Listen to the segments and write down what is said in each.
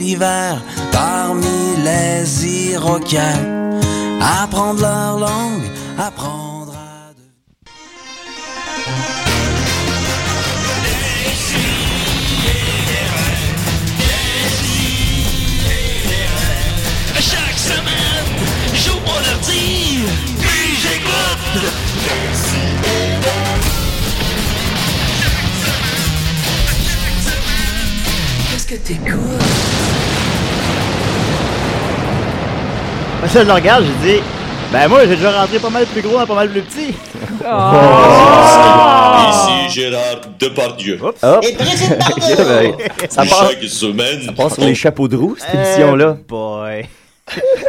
l'hiver parmi les Iroquois, apprendre leur langue, apprendre que t'écoutes? Moi, ça, je le regarde, je dis, ben moi, j'ai déjà rentré pas mal plus gros, pas mal plus petit. Ici Gérard Depardieu. Et président Ça Chaque semaine. Ça passe sur les chapeaux de roue, cette émission-là. Eh, boy.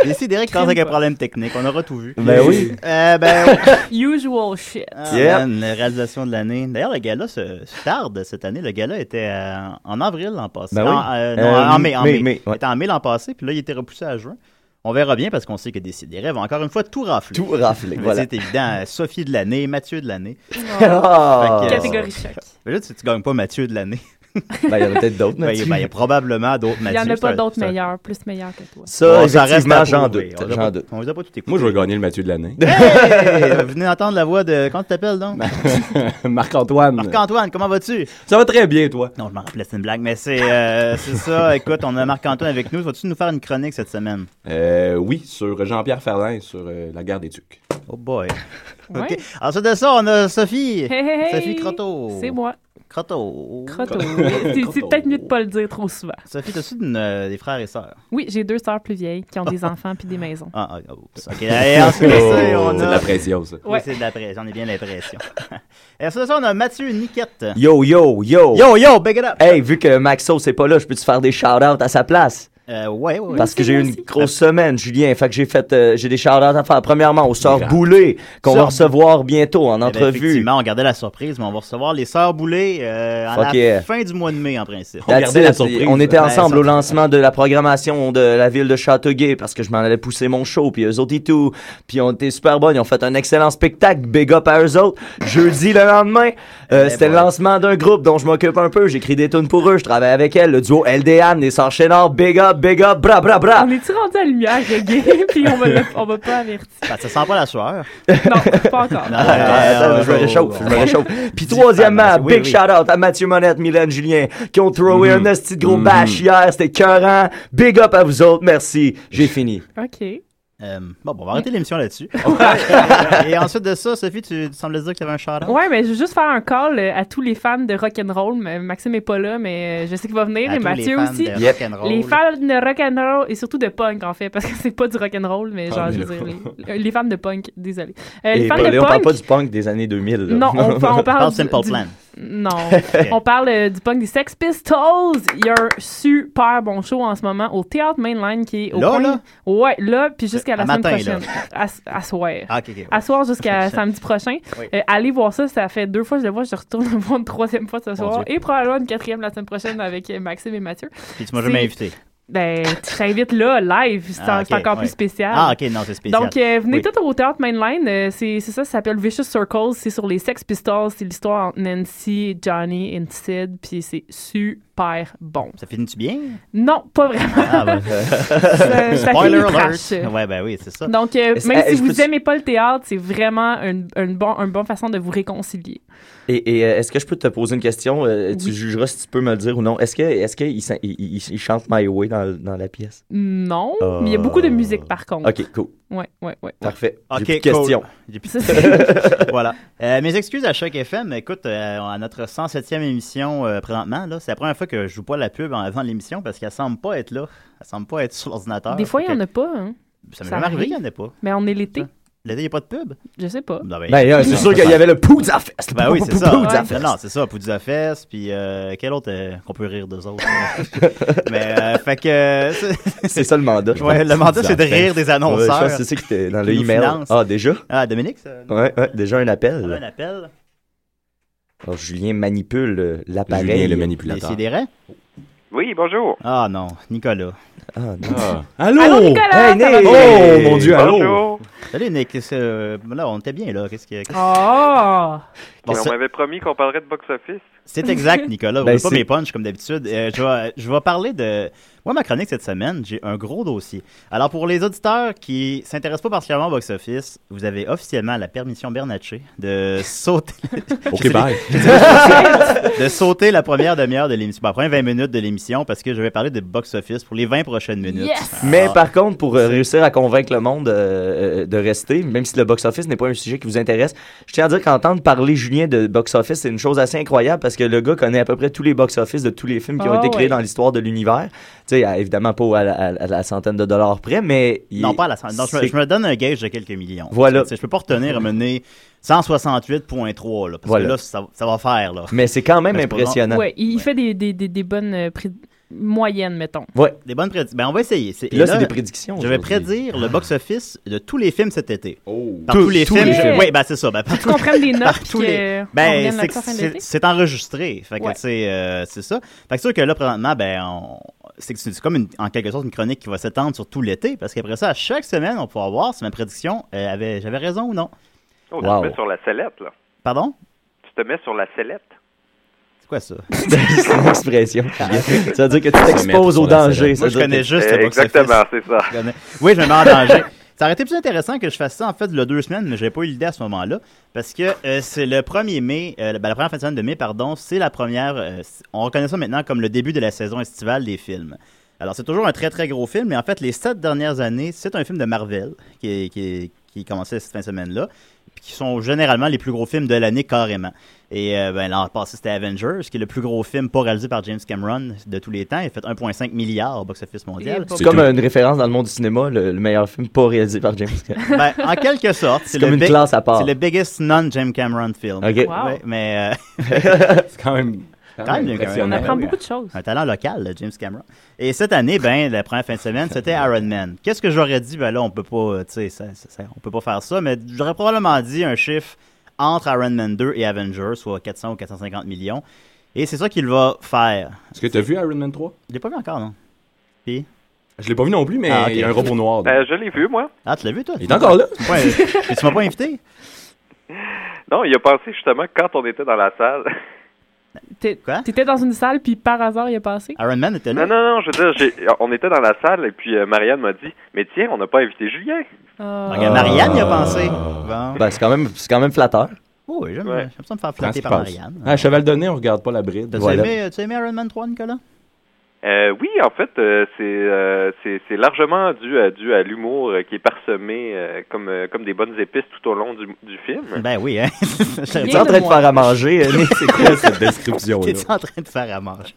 Ici, Derek commence avec un problème technique. On aura tout vu. Ben oui. Euh, ben, Usual shit. Ah, man, la réalisation de l'année. D'ailleurs, le gala se, se tarde cette année. Le gala était euh, en avril l'an passé. Ben Non, oui. euh, non, Euh, en mai. En mai, mai. mai, Il était en mai l'an passé, puis là, il était repoussé à juin. On verra bien parce qu'on sait que Décideret va encore une fois tout rafler. Tout rafler, voilà. C'est évident. Sophie de l'année, Mathieu de l'année. Ah. Euh, Catégorie choc. Mais là, tu, tu gagnes pas Mathieu de l'année. Ben, il y en a peut-être d'autres, Ben, il y a- Mathieu. ben, il y a probablement d'autres Il Mathieu. n'y en a pas d'autres meilleurs, plus meilleurs que toi. Ça, j'en J'en pas- doute. On les a pas tout écoutés. Moi, je vais gagner le Mathieu de l'année. Hey! Vous venez d'entendre la voix de. Comment tu t'appelles donc? Marc-Antoine. Marc-Antoine, comment vas-tu? Ça va très bien, toi. Non, je m'en rappelais, c'est une blague, mais c'est euh, c'est ça. Écoute, on a Marc-Antoine avec nous. Vas-tu nous faire une chronique cette semaine? Euh, oui, sur Jean-Pierre Ferlin, sur euh, la guerre des Tucs. Oh boy. Ouais. Ensuite de ça, on a Sophie. Hey, hey, hey. Sophie Croteau. C'est moi. Crotto. Crotto. C'est c'est peut-être mieux de pas le dire trop souvent. Sophie, t'as-tu une, euh, des frères et sœurs? Oui, j'ai deux sœurs plus vieilles qui ont des enfants puis des maisons. Ah, ah, oups. OK. De Oh, on c'est a... de la pression, ça. Oui, c'est de la pression. On est bien l'impression. et ensuite de ça, on a Mathieu Niquette. Yo, yo, yo. Yo, yo, big it up! Hey, vu que Maxo c'est pas là, je peux-tu faire des shout-outs à sa place? Euh, ouais, ouais, ouais. Parce que j'ai eu une grosse semaine, Julien. Fait que j'ai fait, euh, j'ai des shout-outs à faire. Premièrement, aux sœurs. Boulay, qu'on va recevoir bientôt en Eh ben, entrevue. effectivement, on gardait la surprise, mais on va recevoir les Sœurs Boulay euh, à la fin du mois de mai, en principe. On gardait That's la it. surprise. On était ensemble au lancement de la programmation de la ville de Châteauguay parce que je m'en allais pousser mon show, puis eux autres et tout. Puis on était super bons. Ils ont fait un excellent spectacle. Big up à eux autres. Jeudi le lendemain, euh, Eh c'était le lancement d'un groupe dont je m'occupe un peu. J'écris des tunes pour eux. Je travaille avec elles. Le duo LDN, les Sœurs Chénard. Big up, big up, bra, bra, bra. On est-tu rendu à la lumière reggae puis on va, le- on va pas avertir? Ben, ça sent pas la sueur. Non, pas encore. Non, Ah, attends, euh, je me réchauffe, je me réchauffe. Puis troisièmement, Oui, big oui. shout out à Mathieu Monette, Mylène Julien, qui ont throwé Mhm. un esti de gros Mhm. bash hier, c'était cœurant. Big up à vous autres, merci. J'ai fini. OK. Euh, bon, bon, on va arrêter l'émission là-dessus. et ensuite de ça, Sophie, tu, tu semblais dire que tu avais un shout-out? Ouais, mais je veux juste faire un call euh, à tous les fans de rock'n'roll. Mais Maxime est pas là, mais euh, je sais qu'il va venir. À et Mathieu les fans aussi. de Yep. rock'n'roll. Les fans de rock'n'roll et surtout de punk, en fait, parce que c'est pas du rock'n'roll, mais genre, mais je veux dire, les, les fans de punk, désolé. Euh, les Et fans de on parle punk. pas du punk des années 2000. là. Non, on, on parle, Parle du- Simple du- Plan. Non, on parle euh, du punk des Sex Pistols. Il y a un super bon show en ce moment au Théâtre Mainline qui est au Là, coin- là? Ouais, là, puis jusqu'à la À semaine matin, prochaine. À, à soir. Ah, ok, ok. ouais. À soir jusqu'à samedi prochain. Oui. Euh, allez voir ça, ça fait deux fois que je le vois, je retourne le voir une troisième fois ce soir. Dieu. Et probablement une quatrième la semaine prochaine avec euh, Maxime et Mathieu. Puis tu m'as jamais c'est- invité. Ben, je t'invite là, live, c'est Ah, encore ouais. plus spécial. Ah, ok, non, c'est spécial. Donc, euh, venez Oui. tous au théâtre Mainline. euh, c'est c'est ça, ça s'appelle Vicious Circles. C'est sur les Sex Pistols. C'est l'histoire entre Nancy, Johnny et Sid. Puis c'est super bon. Ça finit-tu bien? Non, pas vraiment. Ah, ben, ça, ça spoiler finit alert! Ouais, ben oui, c'est ça. Donc, euh, même si vous tu- aimez pas le théâtre, c'est vraiment une, une, bon, une bonne façon de vous réconcilier. Et, et, euh, est-ce que je peux te poser une question? Euh, Tu Oui. jugeras si tu peux me le dire ou non. Est-ce que est-ce qu'il il, il, il chante My Way dans, dans la pièce? Non, mais il y a beaucoup de musique par contre. Ok, cool. Ouais, ouais, ouais. Parfait. Ok, plus de cool. J'ai plus- Ça, c'est- voilà. Euh, mes excuses à Choc FM. Écoute, euh, à notre 107e émission euh, présentement, là, c'est la première fois que je joue pas la pub en avant l'émission parce qu'elle semble pas être là. Elle semble pas être sur l'ordinateur. Des fois, il Fait y en a pas. Hein. Ça m'est ça jamais arrivé qu'il y en ait pas. Mais on est l'été. L'été, il n'y a pas de pub? Je sais pas. Non, ben, Ben, euh, c'est sûr qu'il y avait le Poudza Fest. Ben oui, c'est ça. Ouais. Non, c'est ça, Poudza Fest, puis euh, quel autre euh, qu'on peut rire d'eux autres? Mais, euh, fait que... c'est- ça le mandat. ouais, le mandat, c'est de rire des Ouais, annonceurs. que c'est ça qui était dans le email. financent. Ah, déjà? Ah, Dominique, ça? Ouais, ouais, déjà un appel. un appel. Alors, Julien manipule euh, Julien, l'appareil. le Les manipulateur. sidérés? Oui, bonjour. Ah non, Nicolas. Ah, non. Ah. Allô? Allô, Nicolas! Hey, Nick! Oh, mon Dieu, allô? Bonjour. Salut Nick, euh, là on était bien là, qu'est-ce que... qu'est-ce- Oh! Bon, on m'avait promis qu'on parlerait de box-office. C'est exact Nicolas, Ben, oublie pas mes punchs comme d'habitude. Euh, je, vais, je vais parler de... Moi ma chronique cette semaine, j'ai un gros dossier. Alors pour les auditeurs qui s'intéressent pas particulièrement au box-office, vous avez officiellement la permission Bernatchez de sauter... Ok, bye. de sauter la première demi-heure de l'émission, la première 20 minutes de l'émission parce que je vais parler de box-office pour les 20 prochaines minutes. Yes! Mais Ah. par contre, pour euh, réussir à convaincre le monde euh, euh, de rester, même si le box-office n'est pas un sujet qui vous intéresse, je tiens à dire qu'entendre parler Julien de box-office, c'est une chose assez incroyable parce que le gars connaît à peu près tous les box-office de tous les films qui ont Ah été créés ouais. dans l'histoire de l'univers. Tu sais, à- évidemment pas à la, à- à la centaine de dollars près, mais... il- Non, pas à la centaine. Non, je, me, c'est- je me donne un gage de quelques millions. Voilà. Je peux pas retenir à mener 168.3, là, parce Voilà. que là, ça, ça va faire, là. Mais c'est quand même Mais impressionnant. Ouais, il fait des, des, des, des bonnes euh, pré- moyennes, mettons. Ouais. Des bonnes prédictions. Ben, on va essayer. Et là, c'est des prédictions. Je vais prédire le box-office de tous les films cet été. Oh. Par Tous- tous les tous films. les. Oui, ben c'est ça. Ben, par Tu comprends des notes tous que les- Ben, c'est enregistré. Fait que, Ouais. tu sais, euh, c'est ça. Fait que c'est sûr que là, présentement, ben, on- c'est c'est comme une- en quelque sorte une chronique qui va s'étendre sur tout l'été, parce qu'après ça, à chaque semaine, on pourra voir si ma prédiction euh, avait, j'avais raison ou non. Oh, Wow. Tu te mets sur la sellette, là. Pardon? Tu te mets sur la sellette. C'est quoi ça? c'est une expression. Julien. ça veut dire que tu t'exposes au danger. Moi, je connais juste. Exactement, c'est ça. Oui, je me mets en danger. Ça aurait été plus intéressant que je fasse ça, en fait, a deux semaines, mais j'avais pas eu l'idée à ce moment-là. Parce que euh, c'est le 1er mai, euh, ben, la première fin de semaine de mai, pardon, c'est la première. euh, on reconnaît ça maintenant comme le début de la saison estivale des films. Alors, c'est toujours un très, très gros film, mais en fait, les sept dernières années, c'est un film de Marvel qui qui qui commencé cette fin de semaine-là. Qui sont généralement les plus gros films de l'année carrément. Et euh, ben, l'an passé, c'était Avengers, qui est le plus gros film pas réalisé par James Cameron de tous les temps. Il a fait 1,5 milliard au box-office mondial. C'est comme une référence dans le monde du cinéma, le, le meilleur film pas réalisé par James Cameron. Ben, en quelque sorte, C'est le comme une classe à part. C'est le biggest non-James Cameron film. Ok. Wow. Ouais, mais euh, C'est quand même. Quand même bien On apprend beaucoup de choses. un talent local, le James Cameron. Et cette année, ben, la première fin de semaine, c'était Iron Man. Qu'est-ce que j'aurais dit? Ben là, on peut pas, euh, tu sais, ça- ça- ça- on peut pas faire ça, mais j'aurais probablement dit un chiffre entre Iron Man 2 et Avengers, soit 400 ou 450 millions. Et c'est ça qu'il va faire. Est-ce que tu as vu Iron Man 3 Je l'ai pas vu encore, non? Puis? Je l'ai pas vu non plus, mais Ah, il y a un robot noir. Euh, je l'ai vu, moi. Ah, tu l'as vu, toi? Il est encore là. Ouais, et tu m'as pas invité? Non, il a passé justement quand on était dans la salle. T'étais dans une salle, puis par hasard, il est passé? Iron Man était là? Non, non, non, je veux dire, j'ai- on était dans la salle et puis euh, Marianne m'a dit Mais tiens, on n'a pas invité Julien. Ah. Regarde, Marianne y a pensé. Bon. Ben, c'est quand même, c'est quand même flatteur. Oh, oui, j'aime Ouais. j'aime ça me faire flatter par. Marianne. Ah, cheval donné, on regarde pas la bride. T'as Voilà. aimé, aimé Iron Man 3, Nicolas? Euh, oui, en fait, euh, c'est euh, c'est c'est largement dû à, dû à l'humour euh, qui est parsemé euh, comme, euh, comme des bonnes épices tout au long du, du film. Ben oui, hein. Tu Bien es en train de faire à manger? C'est quoi cette description-là? En train de faire à manger?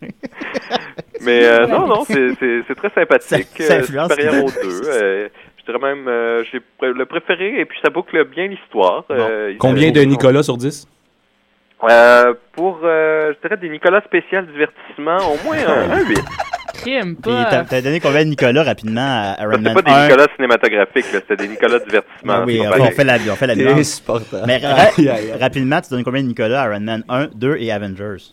Mais euh, non, non, c'est c'est- c'est très sympathique. Influence. supérieur aux deux. Je dirais même, euh, j'ai pr- le préféré et puis ça boucle bien l'histoire. Euh, Combien de Nicolas sur 10 Euh, pour, euh, je dirais, des Nicolas spécial divertissement, au moins un, un 8. Crime, Puis pas. t'as t'as donné combien de Nicolas rapidement à Iron C'était Man pas des 1? Nicolas cinématographiques, là, c'était des Nicolas divertissement. Ben oui, on fait, on pareil. fait la, on fait la insupportable. Mais ra- rapidement, tu donnes combien de Nicolas à Iron Man 1, 2 et Avengers?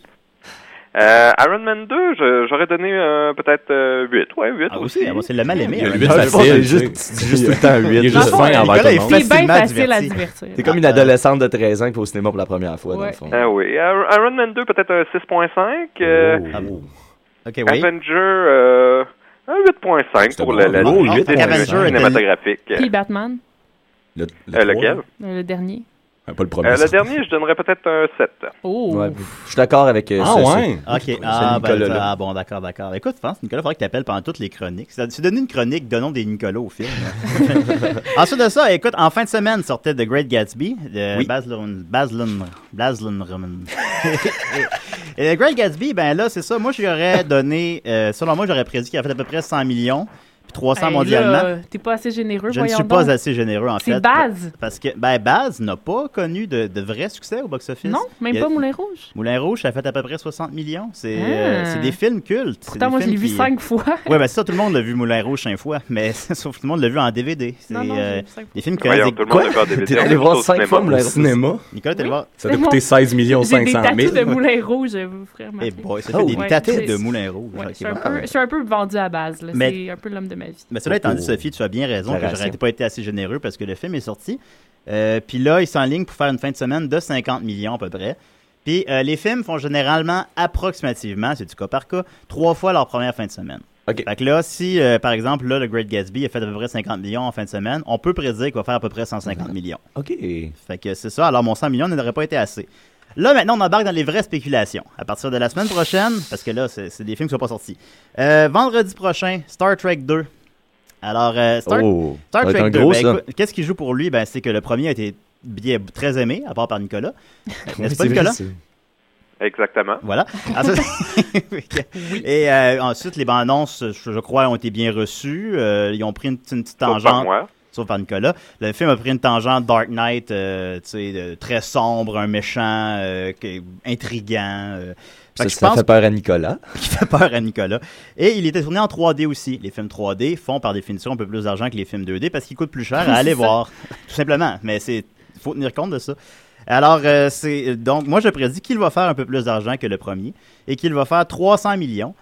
Euh, Iron Man 2, je- j'aurais donné euh, peut-être euh, 8. Ouais, 8 Ah aussi. aussi, ah, c'est le mal aimé. Il y a Iron huit Man. Ouais, facile, juste, juste tout le temps un Il est 8. juste Dans le fin envers tout le monde. C'est bien facile à diverti. divertir. T'es comme une adolescente de 13 ans qui va au cinéma pour la première fois, dans Ouais. le fond. Ah oui. Iron Iron Man 2, peut-être un 6.5. euh, Ah bon. Ok, oui. Avenger, euh, un 8.5 C'était pour bon. la, la Oh, la- 8.5. la- Avenger cinématographique. Puis Batman, Le, le Euh, lequel? euh, le dernier. Ah, Pas le premier. Euh, ça. le dernier, je donnerais peut-être un 7. Oh. Ouais, je suis d'accord avec euh, Ah ce- ce- ouais? Ok, ah, ben, ah, bon, d'accord, d'accord. Écoute, je pense que Nicolas, il faudrait que tu appelles pendant toutes les chroniques. C'est donné une chronique, donnons des Nicolas au film. Ensuite de ça, écoute, en fin de semaine sortait The Great Gatsby de Oui. Baz Luhrmann. Baz Luhrmann. Baz Luhrmann. et, et The Great Gatsby, ben là, c'est ça. Moi, j'aurais donné, euh, selon moi, j'aurais prédit qu'il a fait à peu près 100 millions, 300 Hey, mondialement. T'es pas assez généreux, Je ne suis pas donc. assez généreux, en fait. C'est Baz. Parce que, ben, Baz n'a pas connu de, de vrai succès au box-office. Non, même a- pas Moulin Rouge. Moulin Rouge, ça a fait à peu près 60 millions. C'est Ah. euh, c'est des films cultes. Pourtant, des moi, je l'ai vu qui- cinq fois. Ouais, ben ça, tout le monde l'a vu Moulin Rouge cinq fois, mais sauf que tout le monde l'a vu en DVD. C'est Non, non, euh, des films qui Voyons, connaissent tout des... le monde vu en DVD. T'es On allé voir cinq fois Moulin Rouge. cinéma, Nicolas, t'es le Oui. voir. ça t'a coûté bon. 16 millions J'ai des 500 tatous 000. de Moulin Rouge, vous frère Eh boy, ça Oh, fait des ouais. tatous de Moulin Rouge. Ouais, je, suis un peu, vendu à base. C'est un peu l'homme de ma vie. Mais cela étant dit, Oh. Sophie, tu as bien raison que j'aurais pas été assez généreux parce que le film est sorti. Euh, Puis là, il s'enligne pour faire une fin de semaine de 50 millions à peu près. Puis euh, les films font généralement approximativement, c'est du cas par cas, trois fois leur première fin de semaine. Ok. Fait que là, si euh, par exemple, là, le Great Gatsby a fait à peu près 50 millions en fin de semaine, on peut prédire qu'il va faire à peu près 150 millions. Ok. Fait que c'est ça. Alors, mon 100 millions n'aurait pas été assez. Là, maintenant, on embarque dans les vraies spéculations. À partir de la semaine prochaine, parce que là, c'est des films qui sont pas sortis. Euh, vendredi prochain, Star Trek 2. Alors, euh, Star, Oh, Star Trek un 2, gros, ben, qu'est-ce qui joue pour lui? Ben, c'est que le premier a été bien, très aimé, à part par Nicolas. N'est-ce pas, vrai, Nicolas? Exactement. Voilà. Ensuite- Et euh, ensuite, les bandes annonces, je, je crois, ont été bien reçues. Euh, ils ont pris une, une petite tangente moi. Sauf par Nicolas. Le film a pris une tangente Dark Knight, euh, tu sais, de- très sombre, un méchant, euh, intriguant, euh, Ça, ça pense fait peur à Nicolas. qui fait peur à Nicolas. Et il était tourné en 3D aussi. Les films 3D font par définition un peu plus d'argent que les films 2D parce qu'ils coûtent plus cher à aller voir, tout simplement. Mais c'est faut tenir compte de ça. Alors, euh, c'est donc moi je prédis qu'il va faire un peu plus d'argent que le premier et qu'il va faire 300 millions.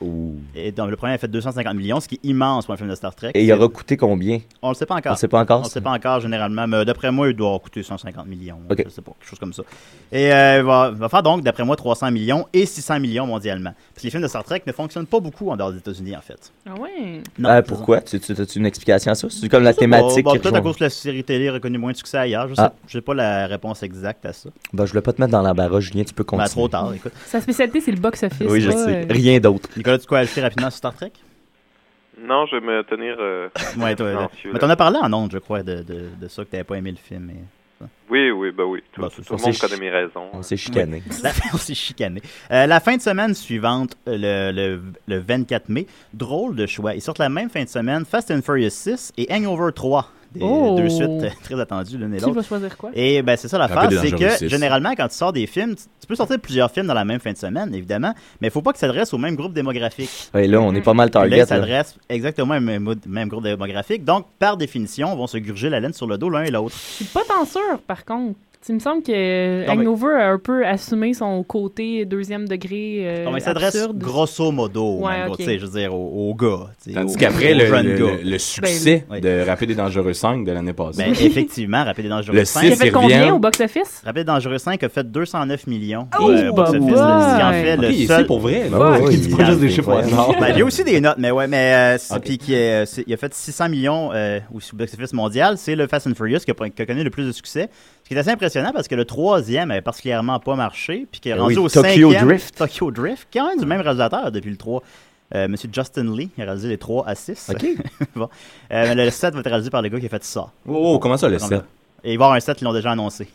Et donc le premier a fait 250 millions, ce qui est immense pour un film de Star Trek. Et il aura coûté combien? On le sait pas encore. On sait pas encore? On ne sait pas encore généralement, mais d'après moi, il doit coûter 150 millions. Ok. Je sais pas, quelque chose comme ça. Et euh, il va, faire donc, d'après moi, 300 millions et 600 millions mondialement. Puis les films de Star Trek ne fonctionnent pas beaucoup en dehors des États-Unis, en fait. Ah ouais? Non, Euh, pourquoi? Tu, tu, as une explication à ça? C'est comme la Je sais thématique. qui Peut-être à cause que la série télé a reconnu moins de succès ailleurs. Je sais, Ah. j'ai pas la réponse exacte à ça. Ben, je voulais pas te mettre dans l'embarras, Julien, tu peux Ben, continuer. trop tard, écoute. Sa spécialité, c'est le box-office. Oui, je pas, sais. euh, Rien d'autre. Nicolas, tu quoi ajouter rapidement sur Star Trek? Non, je vais me tenir. euh, Ouais, toi. Vous mais t'en as parlé en ondes, je crois, de, de, de ça, que t'avais pas aimé le film. mais- Oui, oui, ben oui. Tout, c'est le monde On s'est connaît mes raisons. On s'est chicané. La, on s'est chicané. Euh, la fin de semaine suivante, euh, le, le, le 24 mai, drôle de choix. Ils sortent la même fin de semaine Fast and Furious 6 et Hangover 3. Des, Oh. Deux suites très attendues l'une et Qui l'autre. va choisir quoi? Et ben c'est ça l'affaire, c'est que généralement quand tu sors des films, tu tu peux sortir plusieurs films dans la même fin de semaine, évidemment, mais il faut pas que ça s'adresse au même groupe démographique. Ouais, là, on est pas mal target. ils là. s'adressent exactement au même, même groupe démographique. Donc, par définition, vont se gurger la laine sur le dos l'un et l'autre. Je suis pas tant sûr, par contre. Il me semble que Non, mais- Hangover a un peu assumé son côté deuxième degré euh, Donc, ils s'adressent absurde. grosso modo, Ouais, je veux dire, aux, aux gars. Tandis qu'après, le, le- le- le succès Ben, de Rapide et Dangereux 5 de l'année passée. Ben, effectivement, Rapide et Dangereux Le 5. Il a six, fait combien au box-office? Rapide et Dangereux 5 a fait 209 millions Oh, euh, au box-office, bah, ce en fait Ok, le c'est seul... pour vrai. Ah là. ouais, Il dit pas il- juste des chiffres. Ben, il y a aussi des notes, mais ouais, mais euh, puis qui euh, il a fait 600 millions euh, au box-office mondial. C'est le Fast and Furious qui a connu le plus de succès. Qui est assez impressionnant parce que le troisième avait particulièrement pas marché, puis qui est Ben rendu oui, au Tokyo cinquième Drift. Tokyo Drift, qui est quand même du même réalisateur depuis le 3. Euh, Monsieur Justin Lee il a réalisé les 3 à 6. OK. bon. Euh, le 7 va être réalisé par le gars qui a fait ça. Oh, oh, comment ça, le 7 Et il va y avoir un 7, ils l'ont déjà annoncé.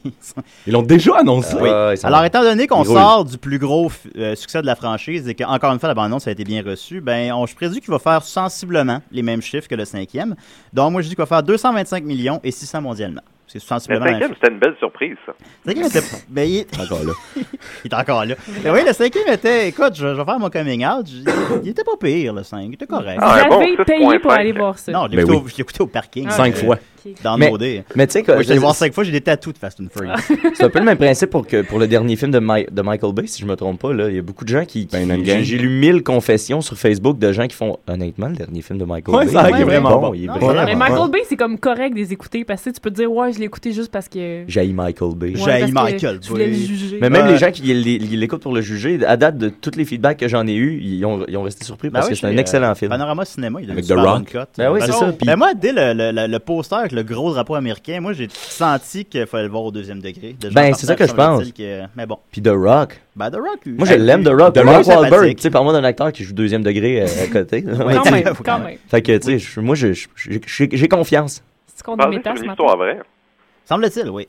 Ils l'ont déjà annoncé? Oui. Ah, Alors, étant donné qu'on sort du plus gros euh, succès de la franchise et qu'encore une fois, la bande-annonce a été bien reçue, ben, on, je prédis qu'il va faire sensiblement les mêmes chiffres que le cinquième. Donc, moi, je dis qu'il va faire 225 millions et 600 mondialement. C'est Le sensiblement même cinquième, c'était une belle surprise, ça. Le cinquième était... ben, il... est- Encore là. il est encore là. Mais oui, le cinquième était... Écoute, je, je vais faire mon coming out. Je- Il était pas pire, le 5. Il était correct. Ah, bon, c'est payé pour 0.5. aller voir ça. Non, je l'ai Ben écouté, oui. au- je l'ai écouté au parking. Ah, Cinq euh, fois. Dans Mais- nos dés. Mais tu sais, que- Moi, je allé voir cinq fois, j'ai des tatous de Fast and Furious. c'est un peu le même principe pour, que, pour le dernier film de, Mi- de Michael Bay, si je me trompe pas. Là. Il y a beaucoup de gens qui. qui- Ben, j'ai, j'ai lu mille confessions sur Facebook de gens qui font honnêtement le dernier film de Michael Ouais, Bay. ça, il est vraiment bon. Il est Non, vraiment Mais bon. Michael Bay, c'est comme correct de les écouter parce que tu peux te dire, ouais, je l'ai écouté juste parce que. J'haïs Michael Bay. Que Michael Bay. Mais même les gens qui l'écoutent pour le juger, à date de tous les feedbacks que j'en ai eu, ils ont, ils ont resté surpris Ben parce que c'est un excellent euh, film. Panorama Cinéma, il a Avec The super Rock. Ben oui, c'est ça. Puis moi, dès le poster avec le gros drapeau américain, moi, j'ai senti qu'il fallait le voir au deuxième degré. Déjà, Ben, en c'est ça que je pense. que- Mais bon, puis The Rock. ben The Rock. Moi, je l'aime, The Rock. The Rock Mark Wahlberg, tu sais, par moi d'un acteur qui joue deuxième degré euh, à côté. Quand même, quand quand même. Fait que, tu sais, moi, j'ai confiance. C'est qu'on une histoire vraie. Semble-t-il, oui.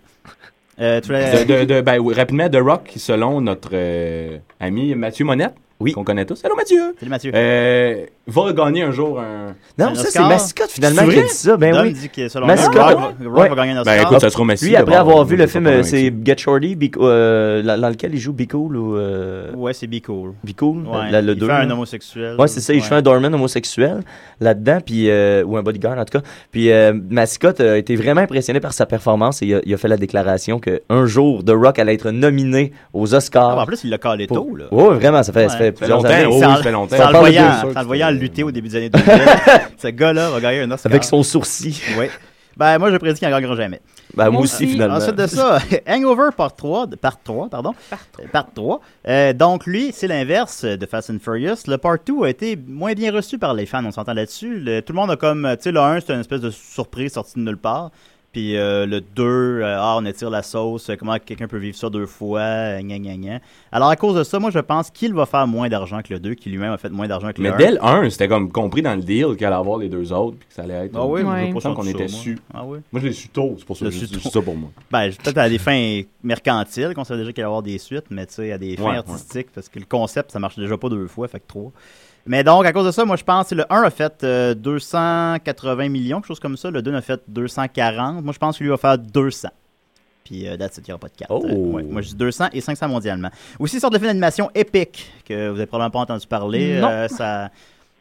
Euh, tu De, de, de- ben, oui, rapidement, The Rock, selon notre euh, ami Mathieu Monette, Oui. qu'on connaît tous. Allô, Mathieu! Salut Mathieu. Euh, va gagner un jour un. Non, Un ça, c'est Oscar? Mascotte, finalement, qui a dit ça. Ben Dom oui. dit que selon Mascotte, lui, Rock. Rock Ouais. va gagner un Ben Oscar. écoute, ça sera Messi. Lui, après avoir donc vu le film, euh, c'est Get Shorty, Be- euh, dans lequel il joue Be Cool ou euh, Ouais, c'est Be Cool. Be Cool, Ouais, la- le il deux, fait un homosexuel. Ouais, c'est ça. Il Ouais. fait un doorman homosexuel là-dedans, puis euh, ou un bodyguard en tout cas. Puis euh, Mascotte a été vraiment impressionné par sa performance et il a, il a fait la déclaration que un jour The Rock allait être nominé aux Ah, Oscars. ben, en plus, il l'a calé Pour- tôt, là. Ouais, vraiment, ça fait, ça Ouais. fait Ça fait plusieurs longtemps, années. ça fait longtemps. Ça, le voyant lutter au début des années 2000. Ce gars-là va gagner un Oscar. Avec son sourcil. Oui. Ben, moi, je prédis qu'il n'en gagnera jamais. Ben, moi aussi, finalement. Ensuite de ça, Hangover Part 3, de- part 3 pardon. Euh, Part 3. Euh, donc, lui, c'est l'inverse de Fast and Furious. Le Part 2 a été moins bien reçu par les fans, on s'entend là-dessus. Le- tout le monde a comme, tu sais, le 1, c'était une espèce de surprise sortie de nulle part. Puis euh, le 2, euh, ah, on étire la sauce, euh, comment quelqu'un peut vivre ça deux fois, gna gna gna. Alors, à cause de ça, moi, je pense qu'il va faire moins d'argent que le 2, qui lui-même a fait moins d'argent que Mais le 1. dès le 1, c'était comme compris dans le deal qu'il allait avoir les deux autres, puis que ça allait être. Ah oui, Ouais. mais je qu'on était moi. su. Ah oui. Moi, je l'ai su tôt, c'est pour ça que su c'est tôt. ça pour moi. Ben, peut-être à des fins mercantiles, qu'on savait déjà qu'il allait y avoir des suites, mais tu sais, à des fins Ouais, ouais. artistiques, parce que le concept, ça marche déjà pas deux fois, fait que trois. Mais donc, à cause de ça, moi, je pense que le 1 a fait euh, 280 millions, quelque chose comme ça. Le 2 a fait 240. Moi, je pense que lui va faire 200. Puis, euh, that's it, il n'y aura pas de 4. Oh. moi, je dis 200 et 500 mondialement. Aussi, sorte de film d'animation épique, que vous avez probablement pas entendu parler. Non. Euh, ça...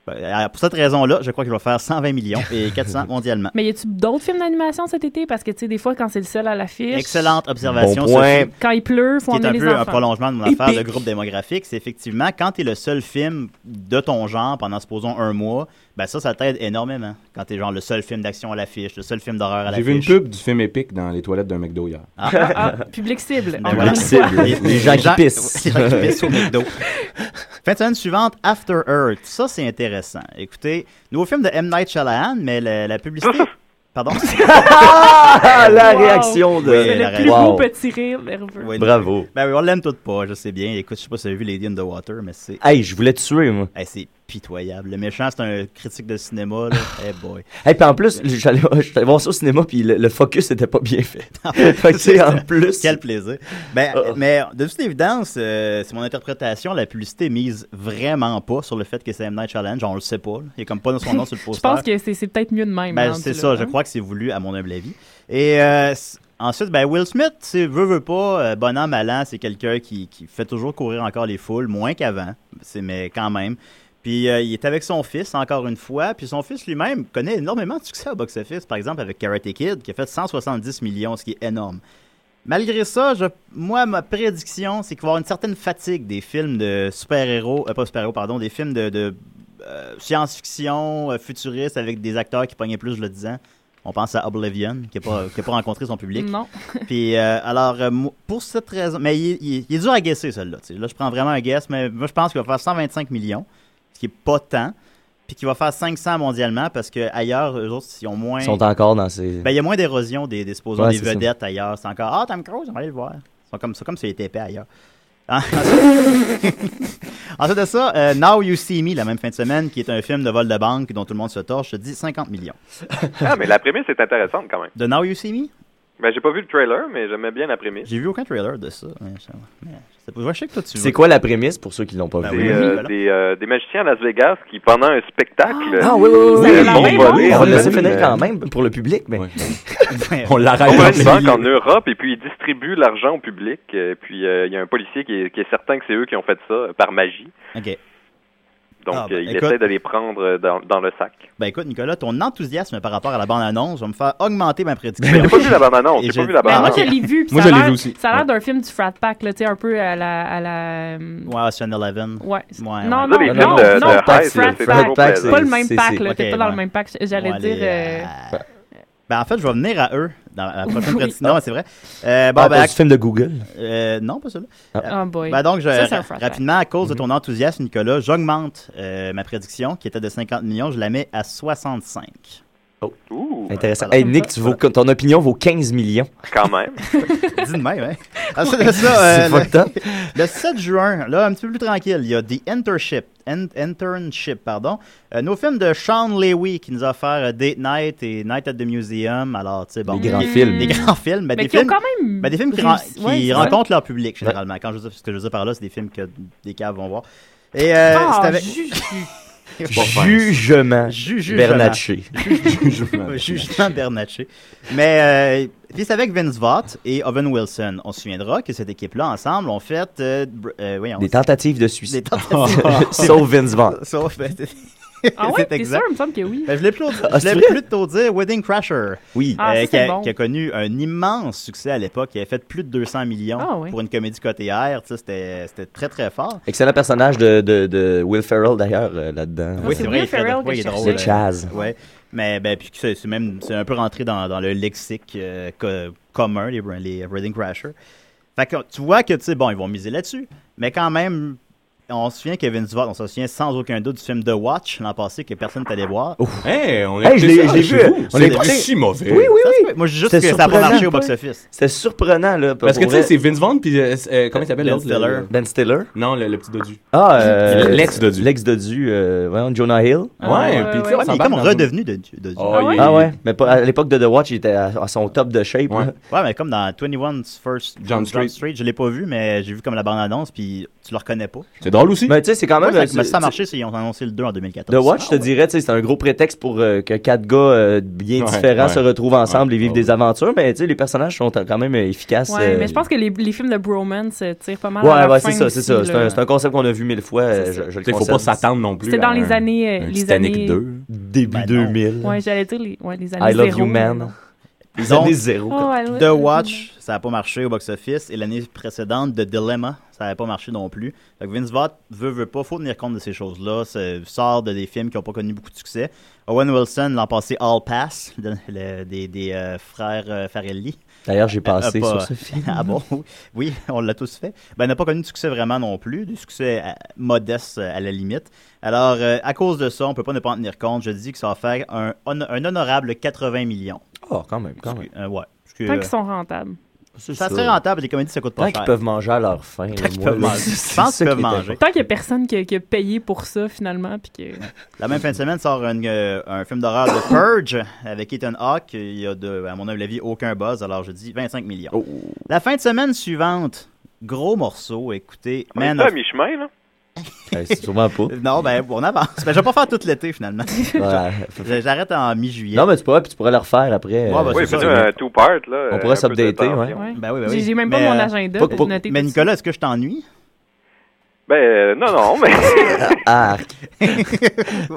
ben, pour cette raison-là, je crois qu'il va faire 120 millions et 400 mondialement. Mais y a-tu d'autres films d'animation cet été? Parce que, tu sais, des fois, quand c'est le seul à l'affiche. Excellente observation. Bon point. Sophie. Quand il pleut, faut qui est emmener un les peu un enfants. prolongement de mon affaire de groupe démographique, c'est effectivement quand tu es le seul film de ton genre pendant supposons un mois, ben ça, ça t'aide énormément. Quand tu es genre le seul film d'action à l'affiche, le seul film d'horreur à J'ai vu une l'affiche. pub du film épique dans les toilettes d'un McDo hier. Ah, ah, public cible. Ben une fois. cible. Les- les gens qui pissent. Les gens qui pissent au McDo. fin de semaine suivante, After Earth. Ça, c'est intéressant. Écoutez, nouveau film de M. Night Shyamalan, mais la, la publicité... Pardon? Ah, la Wow. réaction de. Oui, le plus Wow. beau petit rire nerveux. Oui, Bravo. Ben oui, on l'aime toutes pas, je sais bien. Écoute, je sais pas si vous avez vu Lady in the Water, mais c'est... Hey, je voulais te tuer, moi. Hey, c'est pitoyable. Le méchant, c'est un critique de cinéma, là. hey boy. Et puis en plus, j'allais voir ça au cinéma, puis le, le focus n'était pas bien fait. fait que, tu sais, en plus. Quel plaisir. Ben, Ah. Mais de toute évidence, euh, c'est mon interprétation. La publicité mise vraiment pas sur le fait que c'est M. Night Challenge. On le sait pas. là. Il a comme pas son nom sur le Je poster. pense que c'est peut-être mieux de même. Ben, rendu c'est là, ça, je hein. crois que c'est voulu à mon humble avis. Et euh, ensuite, ben, Will Smith, c'est veut, veut pas, euh, bon an, mal an, c'est quelqu'un qui, qui fait toujours courir encore les foules, moins qu'avant, c'est mais quand même. Puis euh, il est avec son fils, encore une fois, puis son fils lui-même connaît énormément de succès au box-office, par exemple avec Karate Kid, qui a fait 170 millions, ce qui est énorme. Malgré ça, je, moi, ma prédiction, c'est qu'il va y avoir une certaine fatigue des films de super-héros, euh, pas super-héros, pardon, des films de, de, euh, science-fiction futuriste avec des acteurs qui pognaient plus, je le disais. On pense à Oblivion, qui n'a pas, qui a pas rencontré son public. Non. Puis, euh, alors, euh, pour cette raison. Mais il, il- il est dur à guesser, celui-là. Là, je prends vraiment un guess, mais moi, je pense qu'il va faire 125 millions, qui est pas tant. Puis qu'il va faire 500 mondialement parce qu'ailleurs, eux autres, ils ont moins. Ils sont encore dans ces. Ben, il y a moins d'érosion des, des, supposons, Ouais, des c'est ça. vedettes ailleurs. C'est encore Ah, Tom Cruise, on va aller le voir. Ils sont comme, c'est comme s'il était épais ailleurs. Ensuite de ça, euh, Now You See Me, la même fin de semaine, qui est un film de vol de banque dont tout le monde se torche, dis 50 millions. Ah, mais la prémisse est intéressante quand même. De Now You See Me Ben, j'ai pas vu le trailer, mais j'aimais bien la prémisse. J'ai vu aucun trailer de ça. mais je, sais que toi tu C'est quoi la prémisse pour ceux qui l'ont pas Ben vu? oui, Des, euh, voilà. des, euh, des magiciens à Las Vegas qui, pendant un spectacle, Ah oui, oui, oui, euh, oui. vont oui, voler, On finir euh, quand même pour le public, mais. On l'arrête. On en. Europe et puis ils distribuent l'argent au public. Et puis euh, il y a un policier qui est, qui est certain que c'est eux qui ont fait ça euh, par magie. Ok. Donc Ah, ben, euh, il écoute. essaie de les prendre euh, dans, dans le sac. Ben écoute, Nicolas, ton enthousiasme par rapport à la bande-annonce va me faire augmenter ma prédiction. Mais j'ai pas vu la bande-annonce, j'ai pas vu la Ben, moi, Ah, je bande-annonce. l'ai vu. Moi, ça je a l'ai l'air- vu aussi. Ça a l'air d'un film du frat pack, là, tu sais, un peu à la. À la euh, Ouais, Ocean Eleven. Ouais. Ouais, non, ouais. non, non, non, non, c'est frat pack. plaisant. Pas le même C'est- pack, c'est- là. T'es pas dans le même pack. J'allais dire. Euh, euh, Ben en fait, je vais venir à eux dans la prochaine Oui. prédiction. Non, mais c'est vrai. Euh, bon, Ah, ben, film de Google? euh, non, pas celui-là. Oh boy. Ben donc, je, Ça, ra- rapidement, à cause Mhm. de ton enthousiasme, Nicolas, j'augmente euh, ma prédiction qui était de 50 millions, je la mets à 65. Ouh, Intéressant. Hey, Nick, tu vaux, ton opinion vaut 15 millions. quand même. Dis de même, hein? Ensuite de ça, euh, C'est fucked up. le, le 7 juin, là, un petit peu plus tranquille, il y a The Internship, Ent- Internship, pardon. Euh, nos films de Sean Lewy qui nous a offert euh, Date Night et Night at the Museum. Alors, tu sais, bon. Des grands films. Des grands films. Ben, Mais des qui ont films quand même. Ben, des films qui, ren- réussi- qui ouais, c'est ça. rencontrent leur public, généralement. Quand je veux dire- ce que je veux dire par là, c'est des films que des caves vont voir. Et euh, Ah, avec... Jugement. Ju- jugement. Bernatchez. Jugement Bernatchez. Mais, euh, puis c'est avec Vince Vaught et Owen Wilson. On se souviendra que cette équipe-là, ensemble, ont fait... Euh, euh, voyons, Des tentatives de des suicide. tentatives. Sauf Vince Vaughn. Sauf... Ah ouais, c'est sûr? Il me semble que oui. Ben, je voulais plutôt, Ah, je c'est voulais vrai? plutôt dire Wedding Crasher. Oui. Ah, euh, ça, qui, a, c'est bon. qui a connu un immense succès à l'époque. Il avait fait plus de 200 millions Ah, oui. pour une comédie côté R. Tu sais, C'était c'était très, très fort. Excellent personnage de, de, de Will Ferrell, d'ailleurs, euh, là-dedans. Ah, c'est Will Ferrell il est drôle. C'est Chaz. Ouais. Mais ben, puis c'est même c'est un peu rentré dans, dans le lexique euh, co- commun, les, les Wedding Crashers. Fait que tu vois que, tu sais, bon, ils vont miser là-dessus. Mais quand même, on se souvient que Vince Vaughn, on se souvient sans aucun doute du film The Watch l'an passé que personne t'allait voir. Hey, on a Hey, je l'ai- vu. vous. On si mauvais. Oui, oui, oui. Moi, je dis juste que ça n'a pas marché au box-office. C'était surprenant, là. Parce que tu sais, c'est Vince Vaughn, puis euh, euh, comment il s'appelle Ben l'autre? Stiller. le- Ben Stiller? Non, le, le petit dodu. Ah, euh, L'ex Dodu. L'ex Dodu, euh, voyons, Jonah Hill. Ah, Ouais, ouais, puis ouais, il est comme redevenu de, de, Oh, Ah ouais? Ah ouais, mais pas, à l'époque de The Watch, il était à, son top de shape. Ouais. mais comme dans 21's First John Street. je l'ai pas vu, mais j'ai vu comme la bande-annonce, puis tu le reconnais pas. C'est drôle aussi. Mais tu sais, c'est quand Ouais, même. que- mais c'est- ça a marché, ils ont annoncé le 2 en 2014. The Watch, je te dirais, tu sais, c'est un gros prétexte pour euh, que quatre gars euh, bien Ouais, différents ouais. se retrouvent ensemble Ouais, et vivent ouais. des aventures, mais tu sais, les personnages sont quand même euh, efficaces. Ouais, euh, mais je pense que les, les films de bromance euh, tirent pas mal Ouais, à la ouais, c'est ça, c'est ça. C'est un, concept qu'on a vu mille fois. euh, je, Il faut pas s'attendre non plus. C'était dans les années... euh, les Titanic années... 2. Début Ben non. 2000. Ouais, j'allais dire les, ouais, les années I Love zéro, You Man. Les Donc- années zéro. Oh, Love The Watch, ça n'a pas marché au box-office. Et l'année précédente, The Dilemma, ça n'avait pas marché non plus. Que Vince Vaughn veut, veut pas, faut tenir compte de ces choses-là. Ça sort de des films qui n'ont pas connu beaucoup de succès. Owen Wilson, l'an passé, All Pass, le- des, des euh, frères euh, Farelli. D'ailleurs, j'ai passé Euh, pas- sur ce film. ah bon? Oui, on l'a tous fait. Ben, n'a pas connu de succès vraiment non plus, du succès euh, modeste euh, à la limite. Alors, euh, à cause de ça, on peut pas ne pas en tenir compte. Je dis que ça va faire un honorable 80 millions. Oh, quand même, quand même. Euh, ouais. Tant euh, qu'ils sont rentables. C'est Ça serait rentable, les comédies, ça coûte pas Tant cher. qu'ils peuvent manger à leur faim. Tant qu'ils peuvent manger. Je pense qu'ils peuvent manger. Tant qu'il y a personne qui a, qui a payé pour ça, finalement, puis que... La même fin de semaine sort un, euh, un film d'horreur de Purge avec Ethan Hawke. Il y a, de, à mon avis, aucun buzz, alors je dis 25 millions. Oh. La fin de semaine suivante, gros morceau, écoutez. On est Man pas à mi-chemin, là? Ouais, c'est sûrement pas. Non, ben, on avance. Ben, je vais pas faire tout l'été, finalement. Ouais. J'arrête en mi-juillet. Non, mais tu pourrais, puis tu pourrais le refaire après. Ouais, bah, euh, Oui, c'est un two-part, là. On euh, pourrait s'updater, ouais. Ouais. Ben oui, ben J'ai- oui. J'ai même pas Mais, mon euh, agenda pas- noter Mais Nicolas, est-ce que je t'ennuie? Ben, euh, non, non, mais... Arc. Tu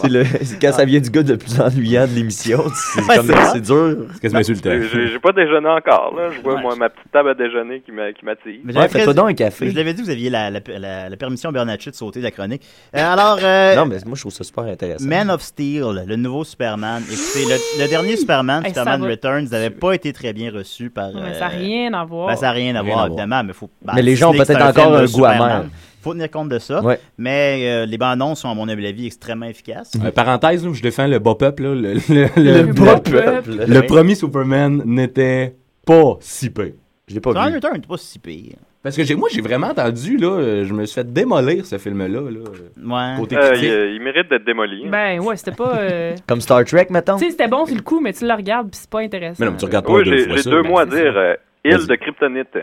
sais, le- quand ça vient du gars le plus ennuyant de l'émission, c'est Ouais, comme c'est dur. C'est quasiment insultant. J'ai- pas déjeuné encore, là. Je vois Ouais. moi, ma petite table à déjeuner qui m'a- qui m'attire. Mais Ouais, fais-toi donc un café. Je l'avais dit, vous aviez la, la, la- la permission Bernatchez de sauter de la chronique. Euh, alors, euh, Non, mais moi, je trouve ça super intéressant. Man of Steel, le nouveau Superman. Écoutez, le, le dernier Superman, Hey, Superman va. Returns, n'avait pas été très bien reçu par. Mais euh, ça n'a rien à voir. ben, ça n'a rien à Rien voir, à voir. évidemment, mais faut. ben, Mais les gens ont peut-être encore un goût amer. Faut tenir compte de ça. Ouais. Mais euh, les bandes annonces sont, à mon avis, extrêmement efficaces. Euh, parenthèse, là, je défends le bop-up. Le, le, Le le- peuple. le premier Superman n'était pas si peu. Je l'ai pas Superman vu. Returns, c'est pas si pire. Parce que j'ai, moi, j'ai vraiment entendu, là, euh, je me suis fait démolir ce film-là. Là, Ouais. côté Euh, critique. il, il mérite d'être démoli. hein. Ben ouais, c'était pas... euh, Comme Star Trek, mettons. tu sais, c'était bon sur le coup, mais tu le regardes, puis c'est pas intéressant. Mais non, mais tu regardes pas oui, deux j'ai fois j'ai ça. deux ben, mots à dire. euh, île de kryptonite.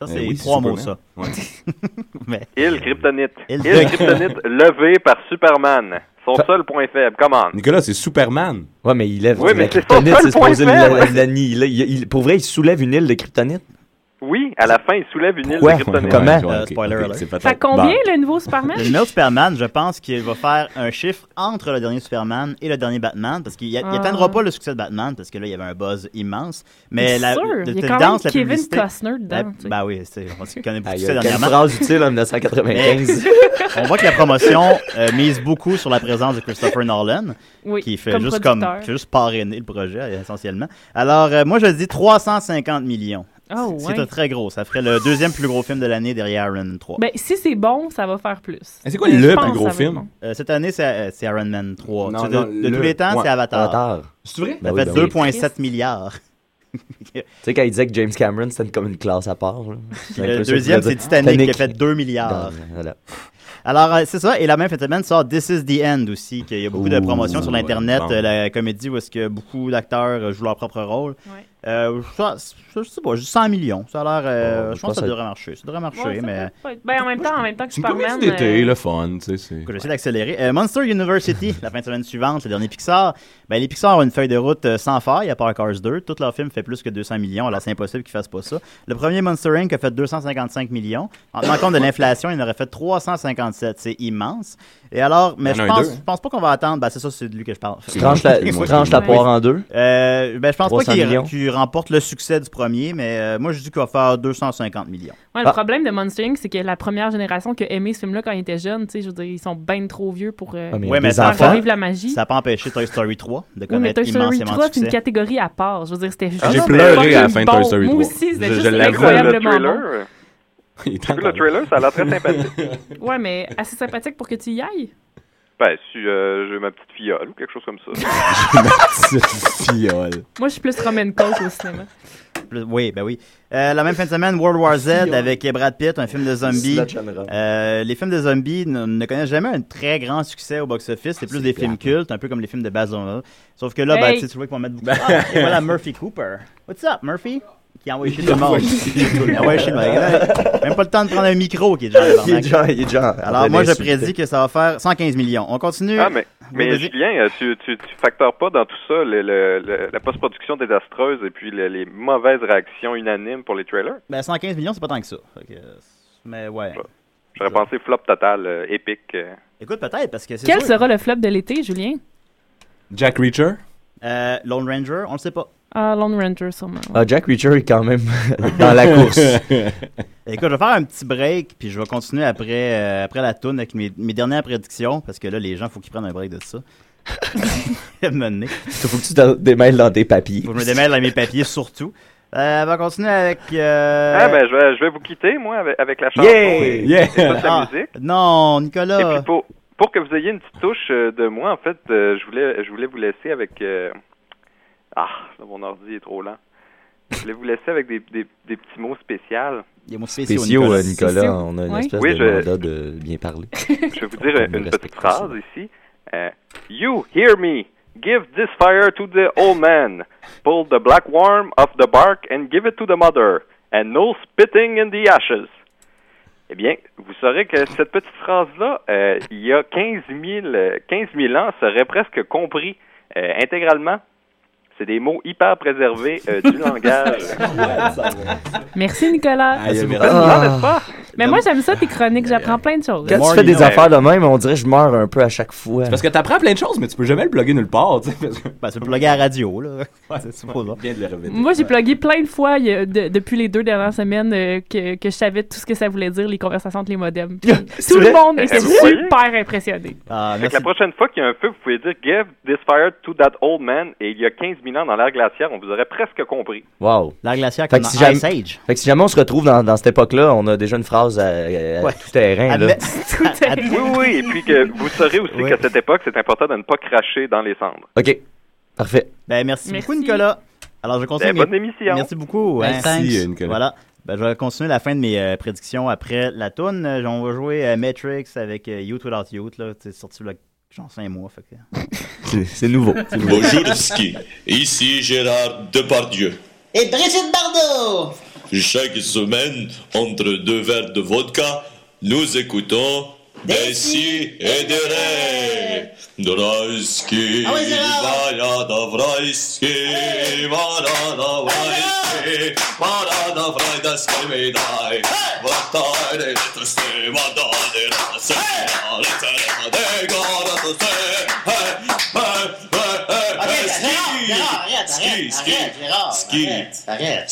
Ça, Euh, c'est oui, trois mots, Superman. ça. Ouais. Mais, Île kryptonite. De- kryptonite levée par Superman. Son Ça- seul point faible. Comment? Nicolas, c'est Superman. Ouais, mais il lève Oui, mais c'est son kryptonite, seul c'est supposé point la- faible. l'annihiler. Il- il- Pour vrai, il soulève une île de kryptonite. Oui, à la fin, il soulève une île de kryptonite. Comment? Euh, spoiler alert. c'est peut-être- Fait combien, Bon. le nouveau Superman? Le numéro Superman, je pense qu'il va faire un chiffre entre le dernier Superman et le dernier Batman, parce qu'il Ah. n'atteindra pas le succès de Batman, parce que là, il y avait un buzz immense. Mais C'est la, sûr, il y a quand même Kevin publicité- Costner dedans. tu sais. Ben oui, c'est- on se connaît beaucoup Ah, y ça a quelle dernièrement. phrase utile en 1995. On voit que la promotion euh, mise beaucoup sur la présence de Christopher Nolan, Oui, qui fait comme juste comme producteur. qui fait juste parrainer le projet euh, essentiellement. Alors euh, moi je dis 350 millions. Oh, C'est ouais. un très gros, ça ferait le deuxième plus gros film de l'année derrière Iron Man 3. Ben, si c'est bon, ça va faire plus. Mais c'est quoi le plus gros film? bon. Euh, cette année c'est euh, c'est Iron Man 3. Non, C'est de, non, de le- tous les temps, ouais. c'est Avatar. Avatar. C'est vrai? Ça Ben oui, fait ben oui. 2,7 milliards. Tu sais, quand il disait que James Cameron, c'était comme une classe à part. Le deuxième, c'est dire. Titanic, qui a fait 2 milliards. Non, voilà. Alors, euh, c'est ça. Et la même fin de semaine sort This is the End aussi, qu'il y a beaucoup de promotions sur ouais, l'Internet. bon. euh, la comédie où est-ce que beaucoup d'acteurs jouent leur propre rôle. Ouais. Euh, ça, je sais pas, juste 100 millions. Ça a l'air. euh, Bon, je pense que ça devrait marcher. Ça devrait marcher, Ouais, ça mais. être- Ben, en même temps, en même temps que C'est une Superman... d'été, euh, le fun, tu sais. c'est- Je vais essayer d'accélérer. Euh, Monster University, la fin de semaine suivante, le dernier Pixar. Ben, les Pixar ont une feuille de route sans faille, à part Cars 2. Tout leur film fait plus que 200 millions. Alors, c'est impossible qu'ils fassent pas ça. Le premier Monster Inc. a fait 255 millions. En tenant compte de l'inflation, il en aurait fait 357. C'est immense. Et alors, mais je pense, deux. je pense pas qu'on va attendre. Ben, c'est ça, c'est de lui que je parle. Tu tranches la, tranches la poire en deux? Euh, ben, je pense pas 300 qu'il millions. qu'il remporte le succès du premier, mais euh, moi, je dis qu'il va faire 250 millions. Ouais, le Ah. problème de Monster Inc., c'est que la première génération qui a aimé ce film-là quand ils étaient jeunes, tu sais, je veux dire, ils sont bien trop vieux pour euh, Ah, mais Ouais, mais ça enfants. revivre la magie. Ça n'a pas empêché Toy Story 3 de Oui, mais connaître Toy Story immensément 3, de c'est une catégorie à part. Je veux dire, c'était juste J'ai pleuré à la fin de. Toy Story Moi 3. aussi, c'était Je- juste incroyablement bon. Il t'as vu le trailer, ça a l'air très sympathique. Ouais, mais assez sympathique pour que tu y ailles. Ben, si euh, j'ai ma petite fiole ou quelque chose comme ça. Petite fiole. Moi, je suis plus Roman Coke au cinéma. Plus- Oui, ben oui. Euh, la même fin de semaine, World War Z avec Brad Pitt, un film de zombies. Euh, les films de zombies ne, ne connaissent jamais un très grand succès au box-office. C'est plus des films cultes, un peu comme les films de Baz. Sauf que là, ben, Hey! tu sais, tu vois qu'ils vont mettre beaucoup. Ah, et voilà Murphy Cooper. What's up, Murphy? Qui a envoyé chez tout le monde. Il a envoyé chez le monde. Même pas le temps de prendre un micro qui est déjà Il est déjà, il est déjà Alors moi, je prédis que ça va faire 115 millions. On continue? Ah, mais, mais. Julien, euh, tu, tu, tu factores pas dans tout ça le, le- le- la post-production désastreuse et puis le- les mauvaises réactions unanimes pour les trailers? Ben, 115 millions, c'est pas tant que ça. Que, mais ouais. J'aurais pensé flop total, euh, épique. euh. Écoute, peut-être, parce que c'est Quel sûr. sera le flop de l'été, Julien? Jack Reacher? Euh, Lone Ranger, on le sait pas. Ah, Lone Ranger, sûrement. ouais. Ah, Jack Reacher est quand même dans la course. Écoute, je vais faire un petit break, puis je vais continuer après, euh, après la toune avec mes, mes dernières prédictions, parce que là, les gens, faut qu'ils prennent un break de ça. À un moment donné. Il faut que tu te démêles dans tes papiers. Faut que je me démêle dans mes papiers, surtout. Euh, on va continuer avec... euh, Ah, ben, je vais, je vais vous quitter, moi, avec, avec la chanson Yeah! et, Yeah! et toute la ah, musique. non, Et Nicolas. puis, pour, pour que vous ayez une petite touche euh, de moi, en fait, euh, je voulais je voulais vous laisser avec... euh, Ah, là, mon ordi est trop lent. je voulais vous laisser avec des, des, des petits mots spéciaux. Des mots Spéciaux, euh, Nicolas, on a une Oui. espèce Oui, de je- mandat de bien parler. Je vais vous dire une petite ça. phrase ici. Euh, you hear me. Give this fire to the old man. Pull the black worm off the bark and give it to the mother. And no spitting in the ashes. Eh bien, vous saurez que cette petite phrase-là, euh, il y a 15 000, euh, 15 000 ans, serait presque compris euh, intégralement. C'est des mots hyper préservés euh, du langage. Merci, Nicolas. C'est n'est-ce pas? Mais moi, j'aime ça, tes chroniques. J'apprends plein de choses. Quand tu fais des affaires de même, on dirait que je meurs un peu à chaque fois. C'est parce que t'apprends plein de choses, mais tu peux jamais le plugger nulle part, tu Ben, c'est plugué à la radio, là. c'est c'est pas ça. Bien de le revenir. Moi, j'ai plugué plein de fois il y a- de- depuis les deux dernières semaines euh, que, que je savais tout ce que ça voulait dire, les conversations entre les modems. Puis tout le monde était super impressionné. Ah, la prochaine fois qu'il y a un feu, vous pouvez dire Give this fire to that old man. Et il y a 15 000 ans dans l'ère glaciaire, on vous aurait presque compris. Wow. L'air glaciaire Fait comme que si jamais- Age. Fait que si jamais on se retrouve dans, dans cette époque-là, on a déjà une phrase à, à Ouais. tout terrain. Là. Oui, oui, et puis que vous saurez aussi Oui. qu'à cette époque, c'est important de ne pas cracher dans les cendres. OK. Parfait. Ben, merci, Merci. beaucoup, Nicolas. Alors, je continue. Ben, mes- bonne émission. Merci beaucoup. Merci, Nicolas. Voilà. Ben, je vais continuer la fin de mes euh, prédictions après la toune. On va jouer euh, Matrix avec euh, Youth Without Youth. là. C'est sorti là, genre 5 mois. Fait que... C'est nouveau. Bonjour ski. Ici Gérard Depardieu. Et Brigitte Bardot Chaque semaine, entre deux verres de vodka, nous écoutons des si et des ré. Draiski, Ah. Valada Vraiski, Valada Valada Degara Hey, hey, hey, hey, Ok, hey, Gérard, arrête, ski, arrête, arrête, Gérard, arrête, arrête.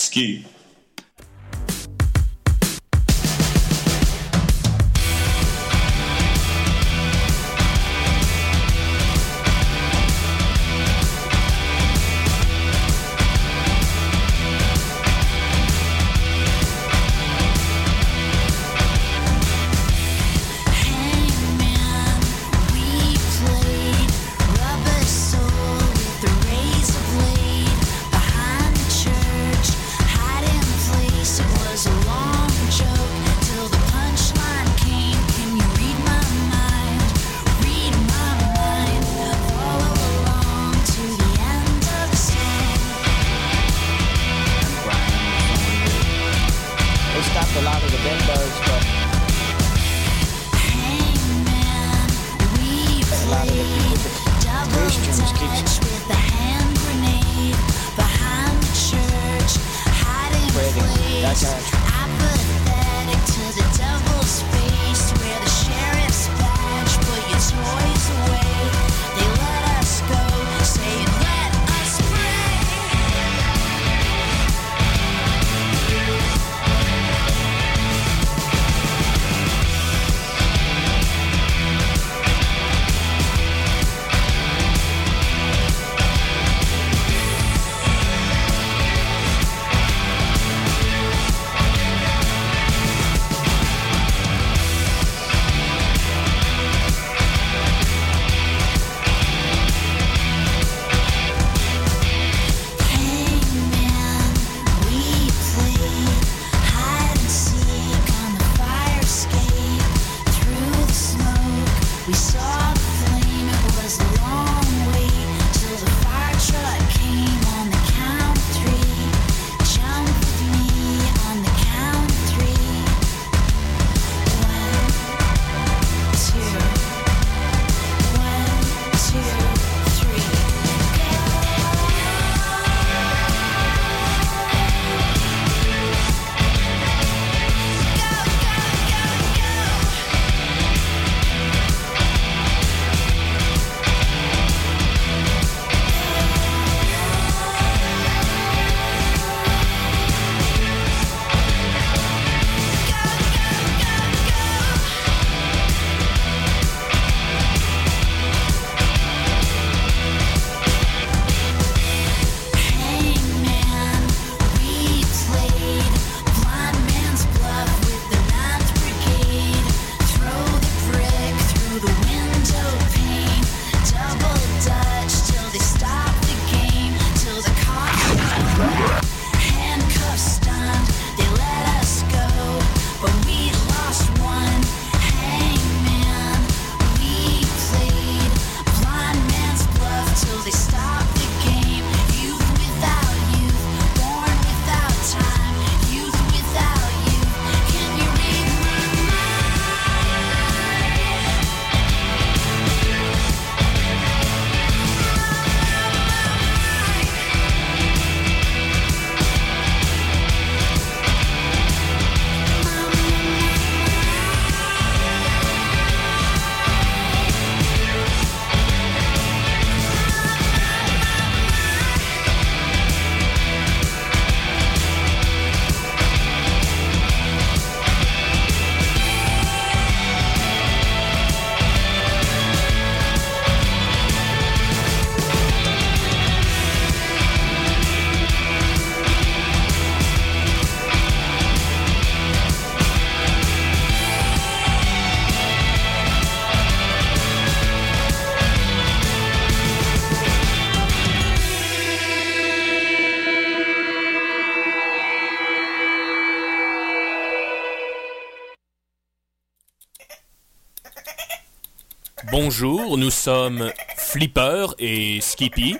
Bonjour, nous sommes Flipper et Skippy.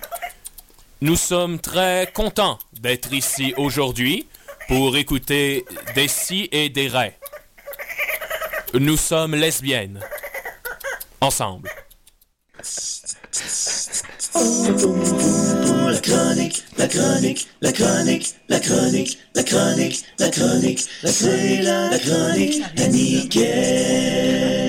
Nous sommes très contents d'être ici aujourd'hui pour écouter des si et des ré. Nous sommes lesbiennes. Ensemble. La chronique, la chronique, la chronique, la chronique, la chronique, la chronique, la c'est la, la chronique à Niquette.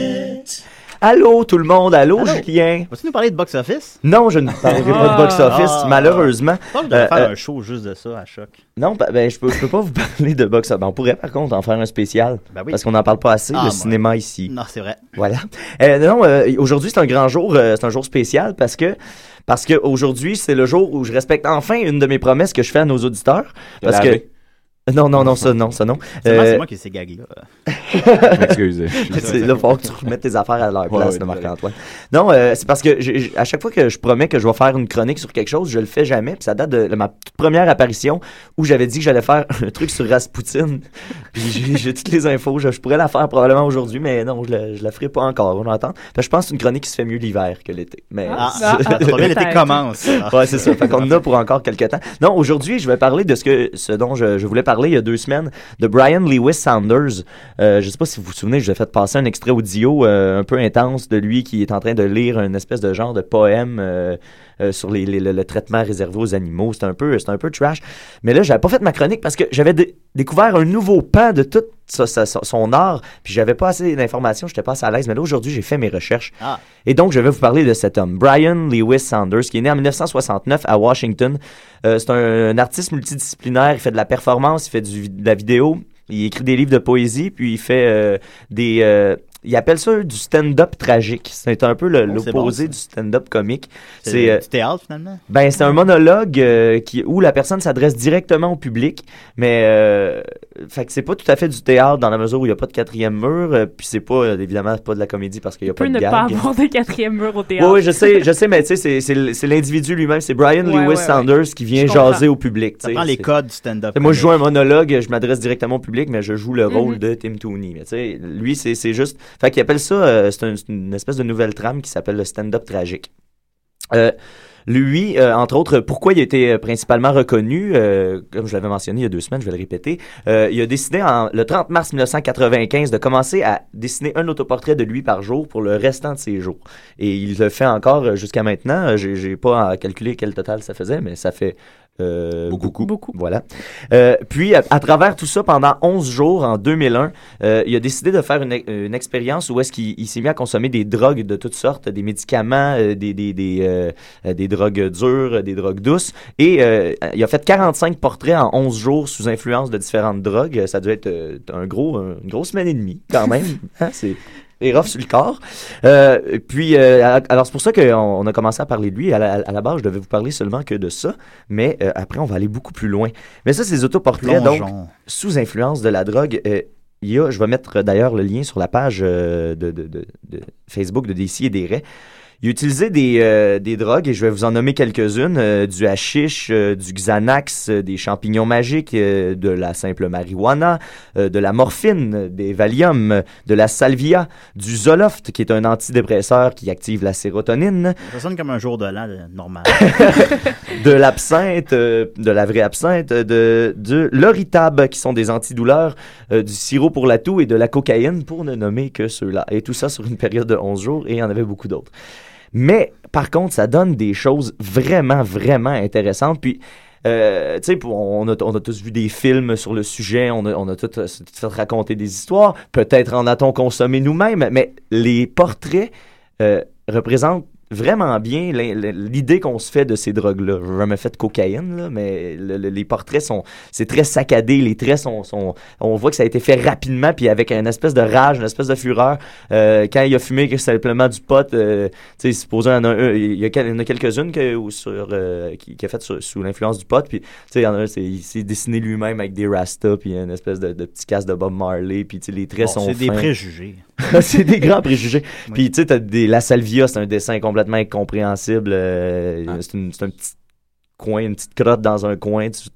Allô tout le monde, allô, Julien? Vas-tu nous parler de box-office? Non, je ne parlerai pas de box-office, Ah. malheureusement. Je pense que je Euh, faire euh, un show juste de ça à choc. Non, ben, ben, je peux, je peux pas vous parler de box-office. Ben, on pourrait par contre en faire un spécial. Ben oui. Parce qu'on n'en parle pas assez, Ah, le bon. cinéma ici. Non, c'est vrai. Voilà. Euh, non, euh, aujourd'hui c'est un grand jour, euh, c'est un jour spécial parce que parce que aujourd'hui c'est le jour où je respecte enfin une de mes promesses que je fais à nos auditeurs. De Parce laver. que non, non, non, ça, non, ça, non. Seulement, Euh, c'est moi qui ai ces gags-là. Je m'excuse. c'est là, faut que tu remettes tes affaires à leur Ouais, place, ouais, de Marc-Antoine. Non, euh, c'est parce que à chaque fois que je promets que je vais faire une chronique sur quelque chose, je le fais jamais. Puis ça date de, de ma toute première apparition où j'avais dit que j'allais faire un truc sur Rasputin. Puis j'ai- toutes les infos. Je, je pourrais la faire probablement aujourd'hui, mais non, je la, je la ferai pas encore. On va que je pense que c'est une chronique qui se fait mieux l'hiver que l'été. Mais Ah, ah, ah, l'été commence. Ouais, c'est ça. Fait qu'on en a pour encore quelques temps. Non, aujourd'hui, je vais parler de ce que, ce dont je, je voulais parler il y a deux semaines, de Brian Lewis Sanders. Euh, je sais pas si vous vous souvenez, je vous ai fait passer un extrait audio euh, un peu intense de lui qui est en train de lire une espèce de genre de poème euh, sur les, les- le, le traitement réservé aux animaux. C'est un peu, c'est un peu trash. Mais là, j'avais pas fait ma chronique parce que j'avais dé- découvert un nouveau pan de tout ça- ça- ça- son art, puis j'avais pas assez d'informations, j'étais pas assez à l'aise. Mais là, aujourd'hui, j'ai fait mes recherches. Ah. Et donc, je vais vous parler de cet homme, Brian Lewis Sanders, qui est né en 1969 à Washington. Euh, c'est un, un artiste multidisciplinaire. Il fait de la performance, il fait du- de la vidéo, il écrit des livres de poésie, puis il fait euh, des. euh, il appelle ça du stand-up tragique. C'est un peu Oh, l'opposé bon, du stand-up comique. C'est euh, du théâtre, finalement? ben, c'est un monologue euh, qui, où la personne s'adresse directement au public, mais euh, fait que c'est pas tout à fait du théâtre dans la mesure où il n'y a pas de quatrième mur, euh, puis c'est pas euh, évidemment pas de la comédie parce qu'il n'y a peut pas de ne gag. pas avoir de quatrième mur au Oui, théâtre. oui, je sais, je sais, mais tu sais, c'est- l'individu lui-même, c'est Brian Ouais, Lewis ouais, ouais. Sanders qui vient jaser au public. Ça prend les c'est- codes du stand-up. moi, je joue un monologue, je m'adresse directement au public, mais je joue le rôle Mhm. de Tim Tooney. Mais tu sais, lui, c'est c'est juste. Fait qu'il appelle ça, euh, c'est un- c'est une espèce de nouvelle trame qui s'appelle le stand-up tragique. Euh, lui, euh, entre autres, pourquoi il a été principalement reconnu, comme je l'avais mentionné il y a deux semaines, je vais le répéter, il a décidé le 30 mars 1995 de commencer à dessiner un autoportrait de lui par jour pour le restant de ses jours. Et il le fait encore jusqu'à maintenant. J'ai j'ai pas à calculer quel total ça faisait, mais ça fait euh, beaucoup. Beaucoup. Voilà. Euh, puis, à, à travers tout ça, pendant 11 jours, en 2001, euh, il a décidé de faire une, une expérience où est-ce qu'il il s'est mis à consommer des drogues de toutes sortes, des médicaments, euh, des, des, des, euh, euh, des drogues dures, des drogues douces. Et euh, il a fait 45 portraits en 11 jours sous influence de différentes drogues. Ça doit être euh, un gros, un- une grosse semaine et demie, quand même. Hein, C'est et rough sur le corps. Euh, puis, euh, alors c'est pour ça qu'on on a commencé à parler de lui. À la, à la base, je devais vous parler seulement que de ça, mais euh, après, on va aller beaucoup plus loin. Mais ça, c'est des autoportraits, donc, sous influence de la drogue. euh, il y a, je vais mettre d'ailleurs le lien sur la page de, de- de- de Facebook de DC et des Raies. Il utilisait des, euh, des drogues, et je vais vous en nommer quelques-unes, euh, du hashish, euh, du Xanax, euh, des champignons magiques, euh, de la simple marijuana, euh, de la morphine, des Valium, de la salvia, du Zoloft, qui est un antidépresseur qui active la sérotonine, Ça sonne comme un jour de l'an normal. de l'absinthe, euh, de la vraie absinthe, de, de l'oritab, qui sont des antidouleurs, euh, du sirop pour la toux et de la cocaïne, pour ne nommer que ceux-là. Et tout ça sur une période de 11 jours, et il y en avait beaucoup d'autres. Mais, par contre, ça donne des choses vraiment, vraiment intéressantes. Puis, euh, tu sais, on a, tous vu des films sur le sujet, on a, on a tous euh, fait raconter des histoires. Peut-être en a-t-on consommé nous-mêmes, mais les portraits euh, représentent vraiment bien l'idée qu'on se fait de ces drogues-là. Je jamais fait de cocaïne, là, mais le- le- les portraits sont, c'est très saccadé, les traits sont, sont, on voit que ça a été fait rapidement, puis avec une espèce de rage, une espèce de fureur. Euh, quand il a fumé que simplement du pot, euh, tu sais, supposons, il y en a, un- il y a, quel- il y en a quelques-unes que, ou sur, euh, qui, qui a fait sur- sous l'influence du pot, puis tu sais, il y en a un, il s'est dessiné lui-même avec des rastas, puis une espèce de, de petit casque de Bob Marley, puis tu sais, les traits Bon, sont c'est des préjugés. c'est des grands préjugés. Puis tu sais, t'as des- la salvia, c'est un dessin complètement incompréhensible. euh, c'est, une- c'est un petit coin, une petite crotte dans un coin, tu,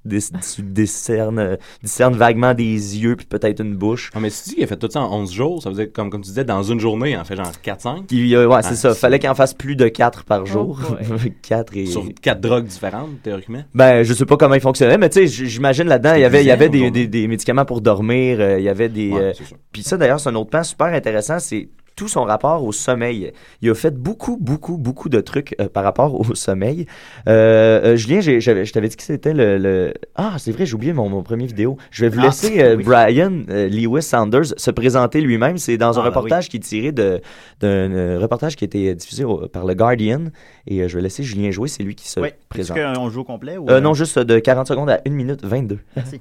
discernes, euh, discernes vaguement des yeux puis peut-être une bouche. Ah, mais si tu dis qu'il a fait tout ça en 11 jours, ça veut dire, comme, comme tu disais, dans une journée, il en fait genre 4-5. Puis, euh, ouais, c'est Ah, ça. Fallait qu'il en fasse plus de 4 par jour. boy. 4 et... Sur 4 drogues différentes, théoriquement? Ben, je sais pas comment il fonctionnait, mais tu sais, j'imagine là-dedans, il y avait, il y avait des, des, des médicaments pour dormir, euh, il y avait des. Ouais, euh. Puis ça, d'ailleurs, c'est un autre point super intéressant, c'est tout son rapport au sommeil. Il a fait beaucoup, beaucoup, beaucoup de trucs euh, par rapport au sommeil. Euh, euh, Julien, j'ai- j'avais- je t'avais dit que c'était le, le- Ah, c'est vrai, j'ai oublié mon, mon premier vidéo. Je vais vous Ah, laisser euh, oui. Brian euh, Lewis Sanders se présenter lui-même. C'est dans un Ah, ben reportage qui est tiré de- d'un euh, reportage qui a été diffusé au- par le Guardian. Et euh, je vais laisser Julien jouer, c'est lui qui se Oui. Est-ce présente. qu'on joue au complet ou Euh, non, juste de 40 secondes à 1 minute 22. Merci.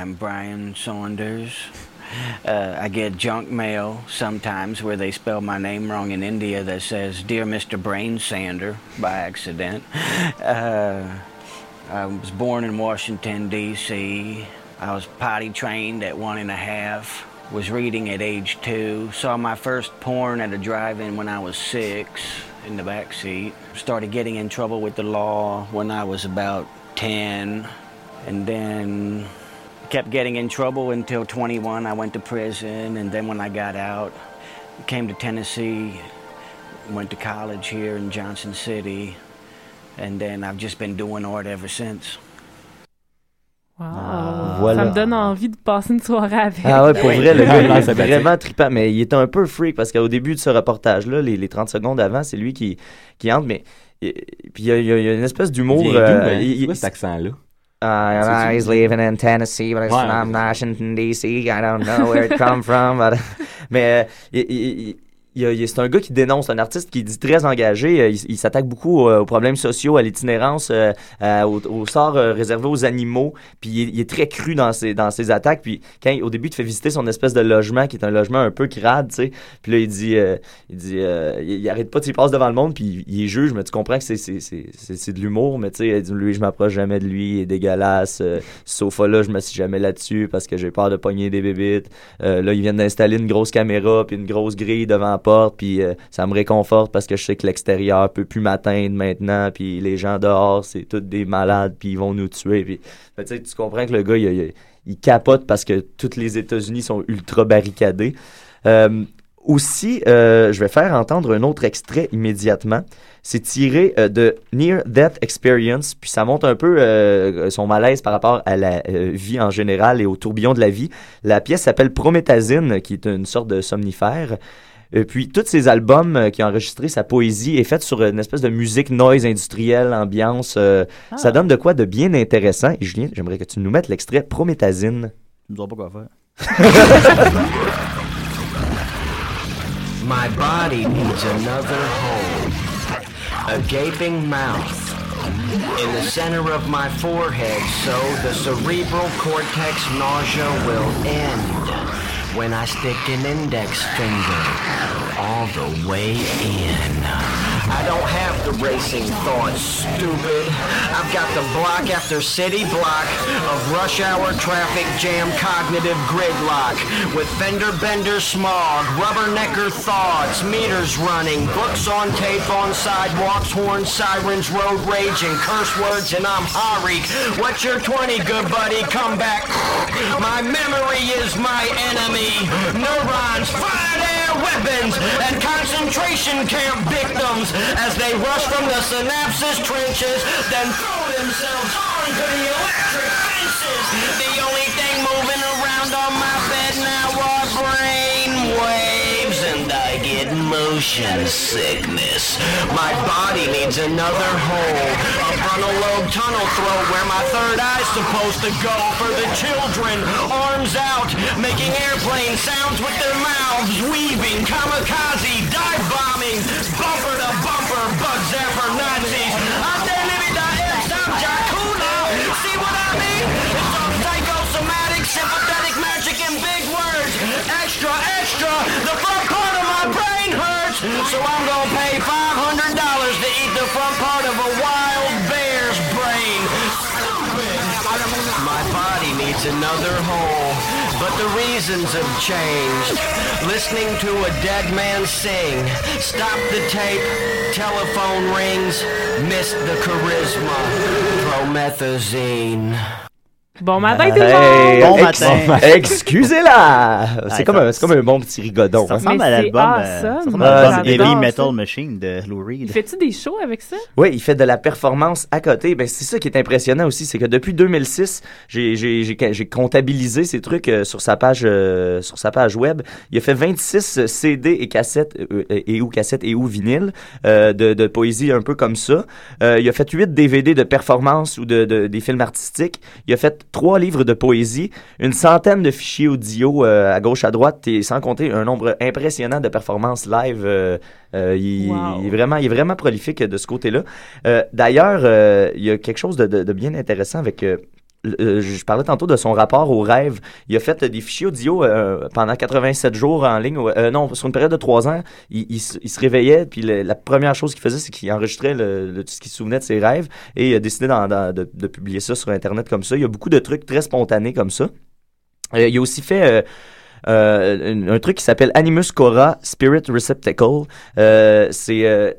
I'm Brian Saunders. Uh, I get junk mail sometimes where they spell my name wrong in India that says, Dear Mr. Brain Sander, by accident. Uh, I was born in Washington, D.C. I was potty trained at one and a half. Was reading at age two. Saw my first porn at a drive in when I was six in the back seat. Started getting in trouble with the law when I was about 10. And then kept getting in trouble until 21. I went to prison, and then when I got out, came to Tennessee, went to college here in Johnson City, and then I've just been doing art ever since. Wow. voilà. Ça me donne envie de passer une soirée avec. Ah ouais, pour vrai, le gars, il Ah, est vraiment trippant, mais il est un peu freak parce qu'au début de ce reportage-là, les, les 30 secondes avant, c'est lui qui, qui entre, mais et- puis il y, a- il y a une espèce d'humour. Euh, quoi il- cet accent-là? Uh, he's living in Tennessee, but it's Ouais. from Washington, D.C. I don't know where it come from. but- Mais c'est un gars qui dénonce, un artiste qui dit très engagé. euh, Il, s'attaque beaucoup euh, aux problèmes sociaux, à l'itinérance, euh, au, sort réservé aux animaux. Puis il, est- très cru dans ses, dans ses attaques. Puis quand au début, il te fait visiter son espèce de logement, qui est un logement un peu crade, tu sais. Puis là, il dit, il dit, il, arrête pas, tu passe devant le monde, puis il, est juge. Mais tu comprends que c'est, c'est, de l'humour. Mais tu sais, lui, je m'approche jamais de lui, il est dégueulasse. Ce sofa-là, je me suis jamais là-dessus parce que j'ai peur de pogner des bébites. Là, ils viennent d'installer une grosse caméra puis une grosse grille devant la porte, puis euh, ça me réconforte parce que je sais que l'extérieur peut plus m'atteindre maintenant, puis les gens dehors, c'est tous des malades, puis ils vont nous tuer. Puis, que, tu comprends que le gars, il, capote parce que tous les États-Unis sont ultra barricadés. Euh, aussi, euh, je vais faire entendre un autre extrait immédiatement. C'est tiré de Near Death Experience, puis ça montre un peu son malaise par rapport à la vie en général et au tourbillon de la vie. La pièce s'appelle Prométhazine, qui est une sorte de somnifère. Et puis, tous ces albums euh, qui ont enregistré sa poésie est faite sur une espèce de musique noise industrielle, ambiance. euh, Ça donne de quoi de bien intéressant. Et Julien, j'aimerais que tu nous mettes l'extrait Prométhazine. Je ne sais pas quoi faire. My body needs another hole. A gaping mouth. In the center of my forehead, so the cerebral cortex nausea will end when I stick an index finger all the way in. I don't have the racing thoughts, stupid. I've got the block after city block of rush hour traffic jam cognitive gridlock with fender bender smog, rubbernecker thoughts, meters running, books on tape on sidewalks, horn sirens, road rage, and curse words, and I'm Harik. What's your 20, good buddy? Come back. My memory is my enemy. Neurons, fire their weapons, and concentration camp victims as they rush from the synapses trenches, then throw themselves onto the electric fences. The motion sickness. My body needs another hole, a frontal lobe tunnel throat where my third eye's supposed to go for the children. Arms out, making airplane sounds with their mouths, weaving, kamikaze, dive bombing, bumper to bumper, bug zapper Nazis. Ante Extra, extra, the front part of my brain hurts. So I'm gonna pay $500 to eat the front part of a wild bear's brain. My body needs another hole, but the reasons have changed. Listening to a dead man sing, stop the tape, telephone rings, missed the charisma, promethazine. Bon matin, tout le monde! ex- Excusez-la! C'est Ouais, comme, ça- un- c'est comme un bon petit rigodon. Ça hein. ressemble Mais à c'est l'album euh, awesome. ça ressemble Ah, à l'album c'est Heavy Metal ça. Machine de Lou Reed. Fais-tu des shows avec ça? Oui, il fait de la performance à côté. Ben, c'est ça qui est impressionnant aussi, c'est que depuis 2006, j'ai, j'ai, j'ai, j'ai comptabilisé ces trucs euh, sur sa page euh, sur sa page web. Il a fait 26 CD et cassettes euh, et ou cassettes et ou vinyles euh, de, de poésie un peu comme ça. Euh, il a fait 8 DVD de performance ou de, de- des films artistiques. Il a fait trois livres de poésie, une centaine de fichiers audio euh, à gauche à droite et sans compter un nombre impressionnant de performances live. euh, euh, il, Wow. il est vraiment, il est vraiment prolifique de ce côté-là. D'ailleurs, il y a quelque chose de, de- de bien intéressant avec. Euh, je parlais tantôt de son rapport au rêve. Il a fait euh, des fichiers audio euh, pendant 87 jours en ligne. non, sur une période de 3 ans, il, se- il se réveillait, puis la première chose qu'il faisait, c'est qu'il enregistrait le, le- ce qu'il se souvenait de ses rêves et il a décidé de, publier ça sur Internet comme ça. Il y a beaucoup de trucs très spontanés comme ça. Il a aussi fait un, un truc qui s'appelle Animus Cora Spirit Receptacle. C'est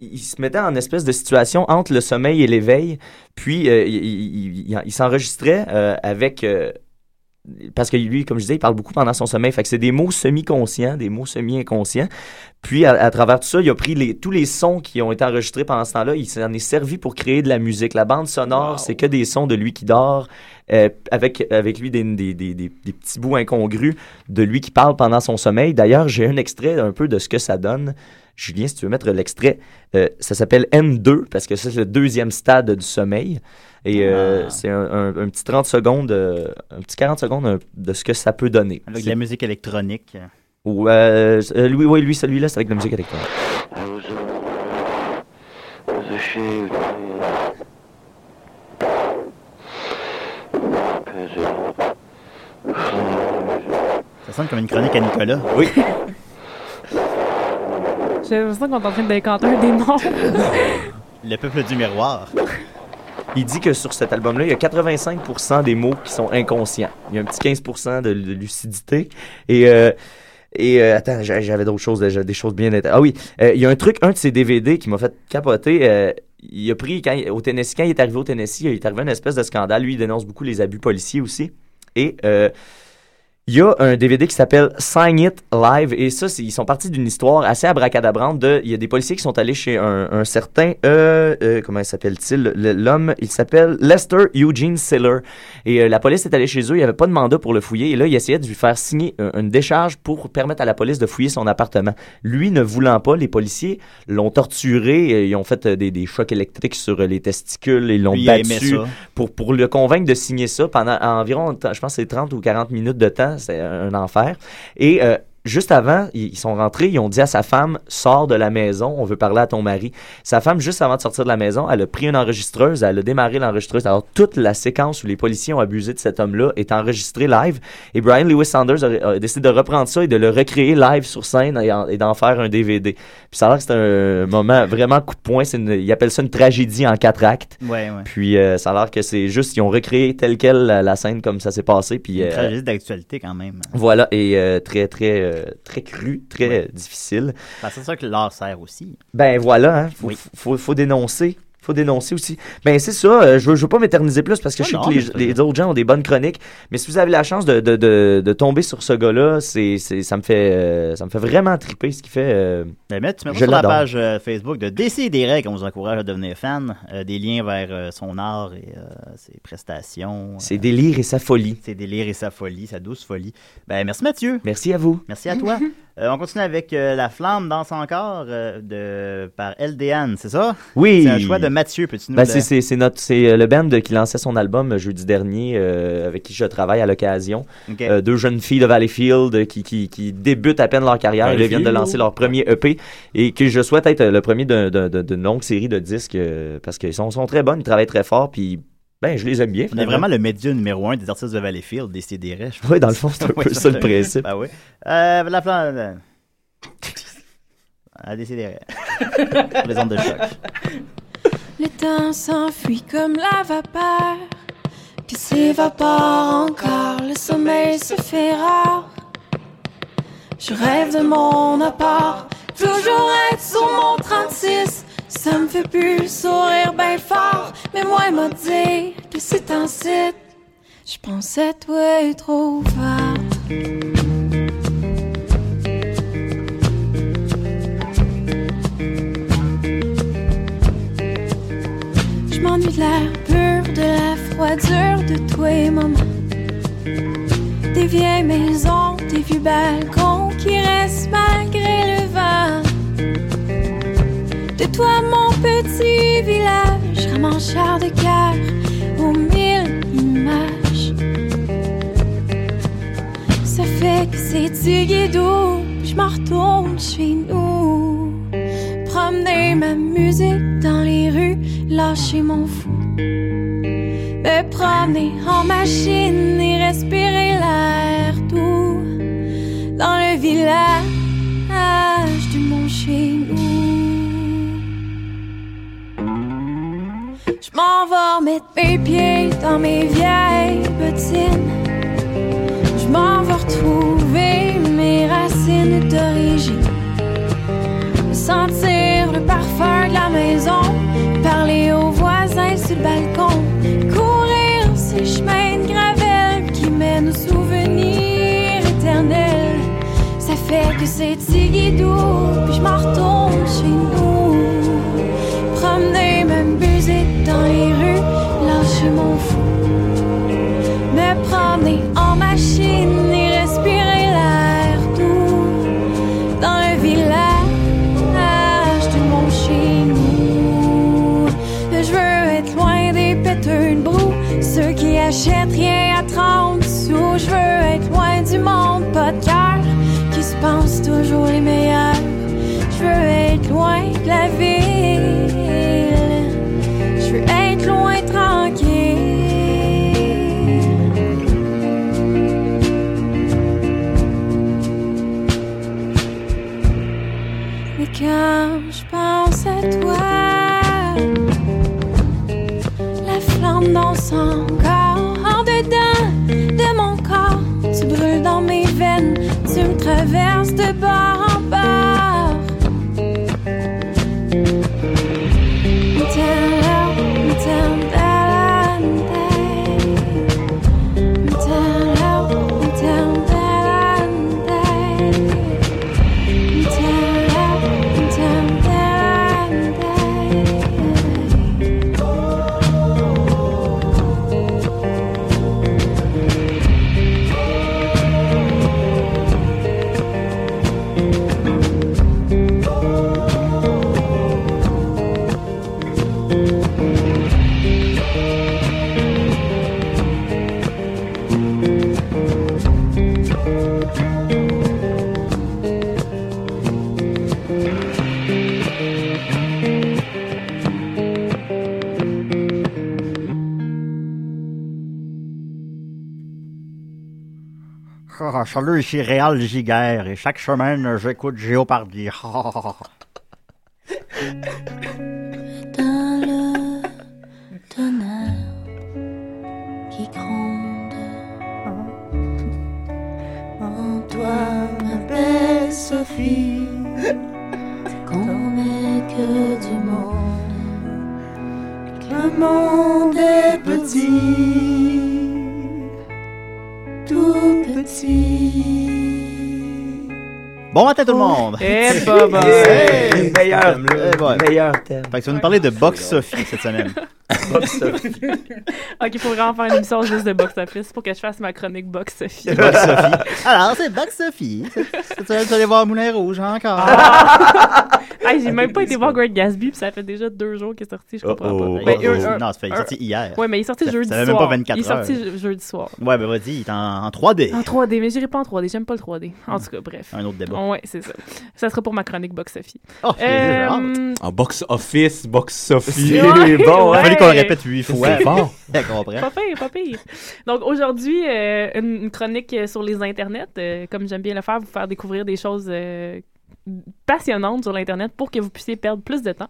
il se mettait en espèce de situation entre le sommeil et l'éveil, puis euh, il, il- il- il s'enregistrait euh, avec euh, parce que lui, comme je disais, il parle beaucoup pendant son sommeil. Fait que c'est des mots semi-conscients, des mots semi-inconscients. Puis, à, à travers tout ça, il a pris les, tous les sons qui ont été enregistrés pendant ce temps-là. Il s'en est servi pour créer de la musique. La bande sonore, c'est que des sons de lui qui dort, euh, avec, avec lui des, des, des, des- des petits bouts incongrus de lui qui parle pendant son sommeil. D'ailleurs, j'ai un extrait un peu de ce que ça donne. Julien, si tu veux mettre l'extrait, euh, ça s'appelle N2 parce que ça, c'est le deuxième stade du sommeil. Et euh, Ah. c'est un, un- un petit 30 secondes, un petit 40 secondes de ce que ça peut donner. Avec de la musique électronique. ou, euh, lui, oui, lui, celui-là, c'est avec de la musique électronique. Sonne comme une chronique à Nicolas. Oui. J'ai l'impression qu'on est en train d'incanter un démon. Le peuple du miroir. Il dit que sur cet album-là, il y a 85% des mots qui sont inconscients. Il y a un petit 15% de, de lucidité. Et, euh, et euh, attends, j'a- j'avais d'autres choses, déjà, des choses bien intéressantes. Ah oui, euh, il y a un truc, un de ses DVD qui m'a fait capoter. euh, il a pris, quand, il- au Tennessee, quand il est arrivé au Tennessee, il est arrivé une espèce de scandale. Lui, il dénonce beaucoup les abus policiers aussi. Et euh, il y a un DVD qui s'appelle Sign It Live et ça, ils sont partis d'une histoire assez abracadabrante de, il y a des policiers qui sont allés chez un, un certain, euh, euh, comment il s'appelle-t-il, Le- l'homme, il s'appelle Lester Eugene Siller et euh, la police est allée chez eux, il n'y avait pas de mandat pour le fouiller et là, il essayait de lui faire signer un- une décharge pour permettre à la police de fouiller son appartement. Lui ne voulant pas, les policiers l'ont torturé, ils ont fait euh, des, des chocs électriques sur euh, les testicules, ils l'ont battu pour, pour le convaincre de signer ça pendant environ, je pense, c'est 30 ou 40 minutes de temps. C'est un enfer. Et euh, juste avant, ils sont rentrés, ils ont dit à sa femme Sors de la maison, on veut parler à ton mari. Sa femme, juste avant de sortir de la maison, elle a pris une enregistreuse, elle a démarré l'enregistreuse. Alors, toute la séquence où les policiers ont abusé de cet homme-là est enregistrée live. Et Brian Lewis Sanders a, a décidé de reprendre ça et de le recréer live sur scène et, en- et d'en faire un DVD. Puis ça a l'air que c'est un moment vraiment coup de poing. Une- ils appellent ça une tragédie en quatre actes. Ouais, ouais. Puis euh, ça a l'air que c'est juste, ils ont recréé tel quel la, la scène comme ça s'est passé. Puis Une euh, tragédie d'actualité quand même. voilà, et euh, très, très, euh, très cru, très difficile. Ben, c'est ça que l'art sert aussi. Ben voilà, hein, faut, Oui. faut, faut dénoncer. Faut dénoncer aussi. Ben c'est ça, euh, je, veux, je veux pas m'éterniser plus parce que Ah je sais non, que mais les, autres gens ont des bonnes chroniques. Mais si vous avez la chance de, de, de, de tomber sur ce gars-là, c'est, c'est, ça, me fait, euh, ça me fait vraiment triper ce qu'il fait. euh, Ben, mais tu mets Je sur la page euh, Facebook de Décideret qu'on vous encourage à devenir fan. euh, des liens vers euh, son art et euh, ses prestations. ses délires et sa folie. Ses délires et sa folie, sa douce folie. Ben, merci Mathieu. Merci à vous. Merci à toi. Euh, on continue avec euh, La Flamme danse encore euh, de, par LDN, c'est ça? Oui. C'est un choix de Mathieu, peux-tu nous Ben, le- c'est, notre, c'est euh, le band qui lançait son album euh, jeudi dernier, euh, avec qui je travaille à l'occasion. Euh, deux jeunes filles de Valleyfield qui, qui, qui débutent à peine leur carrière. Ils viennent de lancer leur premier EP et que je souhaite être le premier d'un- d'un- d'un- d'une longue série de disques parce qu'ils sont, sont très bonnes, ils travaillent très fort, puis ben, je les aime bien. On est vraiment le média numéro un des artistes de Valleyfield, Décideret. je Oui, dans le fond, c'est un peu ça le principe. Ben oui. Euh, la euh, À Décideret. Les ondes de choc. Le temps s'enfuit comme la vapeur. qui s'évapore encore, le sommeil se fait rare. Je rêve de mon appart, toujours être sur mon 36. Ça me fait plus sourire bien fort, mais moi m'a dit que c'est un site. Je pensais toi trop fort. De l'air pur, de la froidure de toi et maman. Des vieilles maisons, des vieux balcons qui restent malgré le vent. De toi, mon petit village, ramancheur de cœur aux mille images. Ça fait que c'est Tigidou, je m'en retourne chez nous. Promener ma musique dans les lâcher mon fou. Me promener en machine et respirer l'air doux. Dans le village de mon chez. Je m'en vais mettre mes pieds dans mes vieilles bottines. Je m'en vais retrouver mes racines d'origine. Sentir le parfum de la maison, balcon, courir ces chemins de gravelle qui mènent aux souvenirs éternels. Ça fait que c'est Tigidou, puis je m'en retourne son corps, en dedans de mon corps, tu brûles dans mes veines, tu me traverses de bord. Salut, ici Réal Giguère et chaque semaine, j'écoute Géopardy. Dans le tonnerre qui gronde en toi, ma belle Sophie, qu'on n'est que du monde, le monde est petit, Bon matin tout le monde! Eh, baba. Hey, meilleur thème, thème, là. meilleur thème. Fait que tu vas nous parler de Box Sophie cette semaine. Box Sophie. ok, il faut vraiment faire une émission juste de box office pour que je fasse ma chronique box Sophie. Box Sophie. Alors, c'est Box Sophie. Tu vas aller voir Moulin Rouge encore. Hey, j'ai même pas été voir Great Gatsby, puis ça fait déjà deux jours qu'il est sorti, je comprends Oh, oh, pas. Ben, oh, un- oh. un- Non, ça fait- il est sorti hier. Ouais, mais il est sorti Ça- jeudi ça fait soir. même pas 24 Il est sorti heures. jeudi soir. Ouais, ben vas-y, il est en, en 3D. En 3D, mais j'irai pas en 3D, j'aime pas le 3D. En tout cas, bref. Un autre débat. Ouais, c'est ça. Ça sera pour ma chronique Box Sophie. Oh, Euh, En box office, box Sophie. C'est Ouais, bon, Il a ouais. fallu qu'on le répète huit fois. C'est comprend. Pas pire, pas pire. Donc aujourd'hui, euh, une, chronique euh, sur les internets. Euh, comme j'aime bien le faire, vous faire découvrir des choses euh, passionnantes sur l'Internet pour que vous puissiez perdre plus de temps.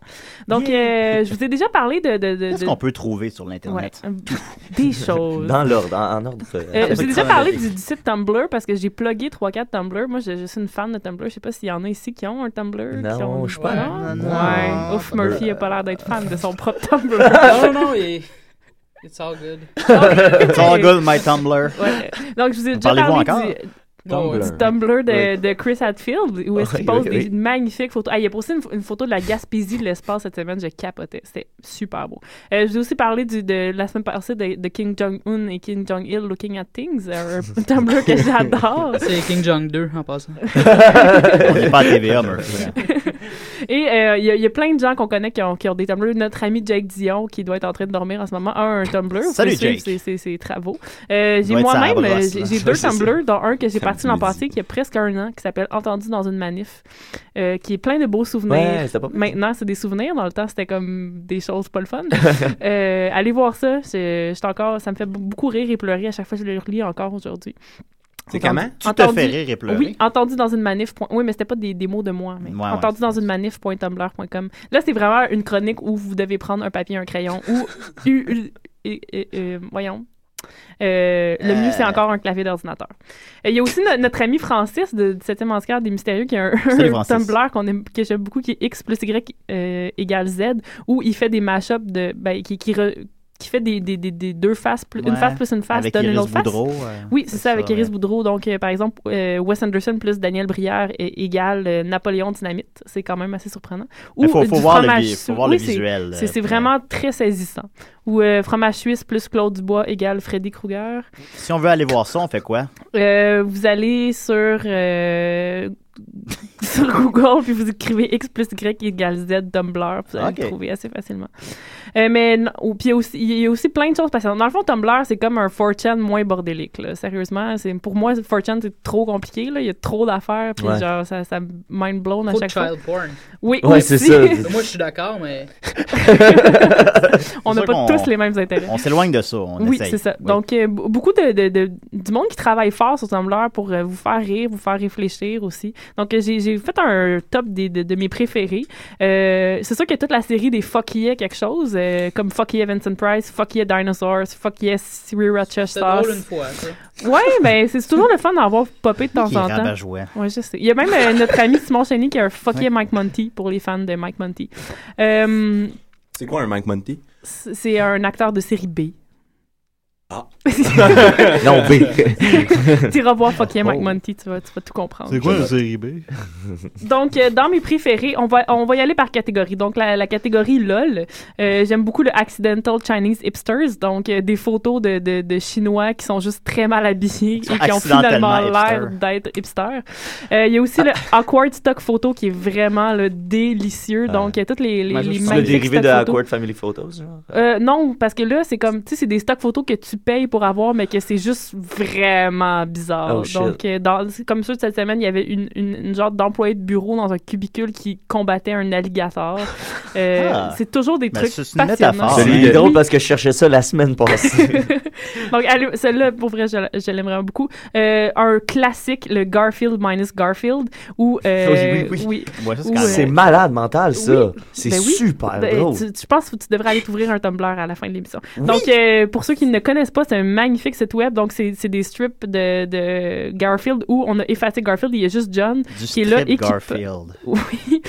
Donc, euh, je vous ai déjà parlé de... de, de- Qu'est-ce de- qu'on peut trouver sur l'Internet? Ouais, des choses. Dans l'ordre, en, en ordre. euh, Euh, je vous ai déjà parlé du, du site Tumblr parce que j'ai plugué 3-4 Tumblr. Moi, je, je suis une fan de Tumblr. Je sais pas s'il y en a ici qui ont un Tumblr. Non, qui ont... je suis pas- Non? non, non. Ouais. Ouf, Murphy a pas l'air d'être fan de son propre Tumblr. non, non, il- it's all good. It's all good, my Tumblr. Ouais. Donc, je vous ai déjà Parlez-vous parlé encore? du, Tumblr. du Tumblr de, Oui. de Chris Hadfield où est-ce Oui, qu'il pose oui, des oui. magnifiques photos. Ah, il a posté une, une photo de la Gaspésie de l'espace cette semaine. Je capotais. C'était super beau. Euh, je vous ai aussi parlé du, de la semaine passée de, de King Jong-un et King Jong-il Looking at Things, un Tumblr que j'adore. C'est King Jong 2 en passant. On n'est pas à TVA, Murphy. Et euh, il y, a- il y a plein de gens qu'on connaît qui ont, qui ont des Tumblr. Notre ami Jake Dion, qui doit être en train de dormir en ce moment, a un Tumblr. Salut, Jake. ses, ses- ses travaux. Euh, j'ai moi-même, euh, j'ai deux. Tumblr, dont un que j'ai parti l'an passé, qui a presque un an, qui s'appelle Entendu dans une manif, euh, qui est plein de beaux souvenirs. Ouais, pas. Maintenant, c'est des souvenirs. Dans le temps, c'était comme des choses pas le fun. Euh, allez voir ça. Encore, ça me fait beaucoup rire et pleurer à chaque fois que je le relis encore aujourd'hui. C'est comment? Tu te entendu- fais rire et pleurer? Oui, entendu dans une manif. point- Oui, mais c'était pas des, des mots de moi. Mais Ouais, ouais, entendu dans une manif.tumblr.com. Là, c'est vraiment une chronique où vous devez prendre un papier, un crayon ou. euh, voyons. Euh, le mieux, c'est Euh. encore un clavier d'ordinateur. Il y a aussi no- notre ami Francis de, du 7e Oscar des Mystérieux qui a un. Tumblr qu'on aime, que j'aime beaucoup qui est X plus Y égale Z où il fait des mashups de. Ben, qui, qui, re- qui fait des, des, des, des deux faces, plus, une face plus une face, Avec donne une autre face. Boudreau, euh, oui, c'est ça, avec Iris ouais. Boudreau. Donc, euh, par exemple, euh, Wes Anderson plus Daniel Brière est égal euh, Napoléon Dynamite. C'est quand même assez surprenant. Faut- euh, faut du voir le faut voir le visuel, C'est vraiment très saisissant. Ou fromage suisse plus Claude Dubois égale Freddy Krueger. Si on veut aller voir ça, on fait quoi? Vous allez sur, sur Google, puis vous écrivez X plus Y égale Z Tumblr, vous allez Ok. le trouver assez facilement. Euh, mais ou- puis il y, a aussi, il y a aussi plein de choses passionnantes. Dans le fond, Tumblr, c'est comme un 4chan moins bordélique. Là. Sérieusement, c'est, pour moi, 4chan, c'est trop compliqué. Là. Il y a trop d'affaires, puis Ouais. genre, ça, ça mind blown à chaque fois. child porn. Oui, Ouais, aussi. c'est ça. Moi, je suis d'accord, mais. on n'a pas tous les mêmes intérêts. On s'éloigne de ça. On oui, c'est ça. Oui. Donc, euh, beaucoup de, de- de- du monde qui travaille fort sur Tumblr pour euh, vous faire rire, vous faire réfléchir aussi. Donc, euh, j'ai fait un top des- de, de mes préférés. Euh, c'est sûr qu'il y a toute la série des Fuck Yeah quelque chose, euh, comme Fuck Yeah Vincent Price, Fuck Yeah Dinosaurs, Fuck Yeah Sriracha C'est Sauce. drôle une fois, ça. Ouais, ben c'est toujours le fun d'en voir popper de temps en temps. Ouais, je sais. Il y a même euh, notre ami Simon Cheney qui a un Fuck Yeah Mike Monty pour les fans de Mike Monty. Euh, C'est quoi un Mike Monty? c'est c'est un acteur de série B. Ah. Non, B. tu iras voir Fuck Yeah Mike Oh. Monty, tu vas, tu vas tout comprendre. C'est quoi une série B? Donc, euh, dans mes préférés, on va, on va y aller par catégorie. Donc, la, la catégorie LOL, euh, j'aime beaucoup le Accidental Chinese Hipsters, donc euh, des photos de, de, de Chinois qui sont juste très mal habillés et qui ont finalement l'air d'être hipsters. Euh, Il y a aussi le Awkward Stock Photo qui est vraiment le délicieux. Donc, euh, toutes les, les, les c'est le magnifiques dérivé stock de. Awkward Family Photos. Euh, non, parce que là, c'est comme, tu sais, c'est des stocks photos que tu payes pour avoir, mais que c'est juste vraiment bizarre. Oh, shit. Donc, euh, dans, c'est comme ça, cette semaine, il y avait une, une, une genre d'employé de bureau dans un cubicule qui combattait un alligator. Euh, Ah. c'est toujours des trucs c'est une passionnants. métaphore. Celui oui. est drôle parce que je cherchais ça la semaine passée. Donc, allez, celle-là, pour vrai, je, je l'aime vraiment beaucoup. Euh, un classique, le Garfield minus Garfield, où... euh, Oui, oui, oui. Ouais, ça, c'est euh, C'est malade mental, ça. oui. C'est Ben super Ben, drôle. Tu, tu penses que tu devrais aller t'ouvrir un Tumblr à la fin de l'émission. Oui. Donc, euh, pour ceux qui ne connaissent pas, c'est un magnifique site web. Donc, c'est des strips de, de Garfield où on a effacé Garfield. Il y a juste John Du qui est là et qui... Garfield. Oui.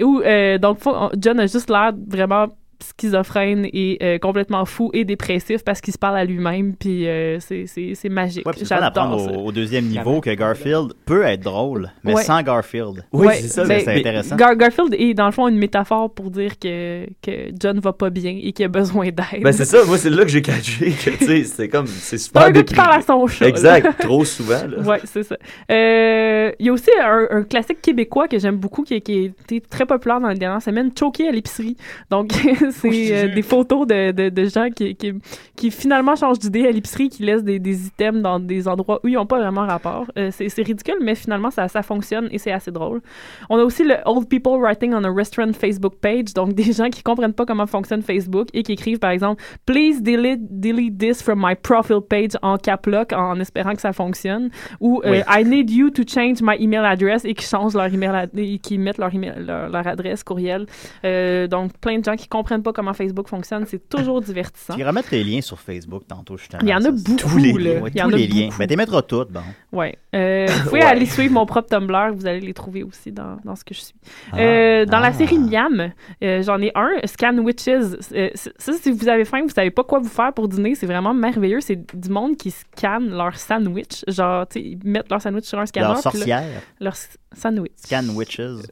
Où, euh, donc, faut- on- John a juste l'air vraiment schizophrène et euh, complètement fou et dépressif parce qu'il se parle à lui-même puis euh, c'est c'est- c'est magique Ouais, puis c'est fun d'apprendre j'adore ça au, au deuxième niveau que Garfield peut être drôle, mais Ouais. sans Garfield. Ouais, c'est ben, c'est intéressant. Gar- Garfield est dans le fond une métaphore pour dire que, que John va pas bien et qu'il a besoin d'aide. Ben c'est ça, moi c'est là que j'ai catché que tu sais, c'est comme c'est super un gars qui parle à son chat. là. Exact, trop souvent. Ouais, c'est ça. Euh, Il y a aussi un, un classique québécois que j'aime beaucoup qui, qui a été très populaire dans les dernières semaines, Choqué à l'épicerie. Donc, c'est euh, des photos de, de, de gens qui, qui, qui finalement changent d'idée à l'épicerie, qui laissent des, des items dans des endroits où ils n'ont pas vraiment rapport. Euh, c'est c'est ridicule, mais finalement, ça, ça fonctionne et c'est assez drôle. On a aussi le Old People Writing on a Restaurant Facebook Page, donc des gens qui comprennent pas comment fonctionne Facebook et qui écrivent, par exemple, Please delete, delete this from my profile page en cap lock en espérant que ça fonctionne. Ou euh, I need you to change my email address et qui changent leur email et qui mettent leur, email, leur, leur adresse courriel. Euh, donc, plein de gens qui comprennent pas comment Facebook fonctionne. C'est toujours divertissant. Puis remettre les liens sur Facebook tantôt, justement. Il y en a Ça, beaucoup, Tous les là. liens. ouais, Il y en tous a les liens. beaucoup. Ben, t'es mettras toutes, bon. Ouais. Euh, vous pouvez Ouais. aller suivre mon propre Tumblr, vous allez les trouver aussi dans, dans ce que je suis. Ah. Euh, dans Ah. la série Miam, euh, j'en ai un, Scan Witches. Euh, ça, si vous avez faim, vous savez pas quoi vous faire pour dîner, c'est vraiment merveilleux. C'est du monde qui scanne leur sandwich. Genre, tu sais, ils mettent leur sandwich sur un scanner. Leur puis là- sorcière. Leur sandwich. Scan Witches.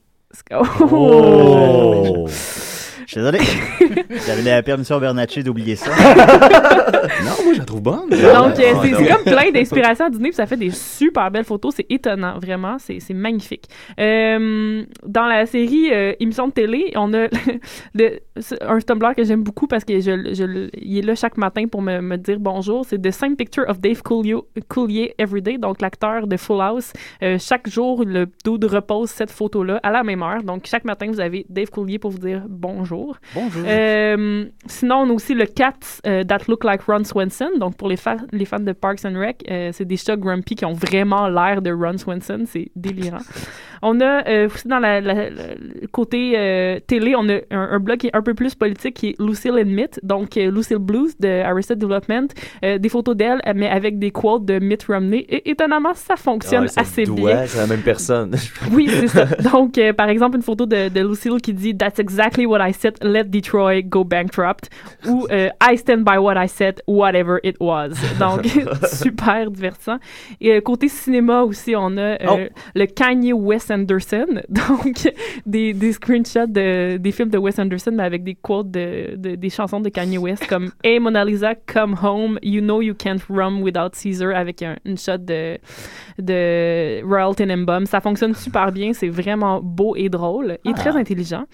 Oh! Je suis désolé. J'avais la permission Bernatchez d'oublier ça. non, moi, je la trouve bonne. Donc, euh, c'est c'est comme plein d'inspiration à dîner, puis ça fait des super belles photos. C'est étonnant, vraiment. C'est c'est magnifique. Euh, dans la série euh, émission de télé, on a le- un Tumblr que j'aime beaucoup parce que je, je, le- il est là chaque matin pour me, me dire bonjour. C'est The Same Picture of Dave Coulier, Coulier Everyday, donc l'acteur de Full House. Euh, chaque jour, le dude repose cette photo-là à la même heure. Donc, chaque matin, vous avez Dave Coulier pour vous dire bonjour. Bonjour. Euh, sinon, on a aussi le Cat euh, That Look Like Ron Swenson. Donc, pour les, fa- les fans de Parks and Rec, euh, c'est des chats grumpy qui ont vraiment l'air de Ron Swenson. C'est délirant. On a euh, aussi dans la, la- la- le côté euh, télé, on a un, un blog qui est un peu plus politique qui est Lucille and Mitt. Donc, euh, Lucille Blues de Arrested Development. Euh, des photos d'elle, mais avec des quotes de Mitt Romney. Et étonnamment, ça fonctionne c'est assez doux, bien. C'est la même personne. Oui, c'est ça. Donc, euh, par exemple, une photo de, de Lucille qui dit That's exactly what I said, let Detroit go bankrupt. Ou euh, I stand by what I said, whatever it was. Donc, super divertissant. Et euh, côté cinéma aussi, on a euh, Oh. le Kanye Wes Anderson. Donc, des, des screenshots de, des films de Wes Anderson, mais avec des quotes de, de- des chansons de Kanye West, comme Hey Mona Lisa, come home, you know you can't rum without Caesar, avec un, une shot de, de Royal Tenenbaum. Ça fonctionne super bien, c'est vraiment beau et drôle et très intelligent.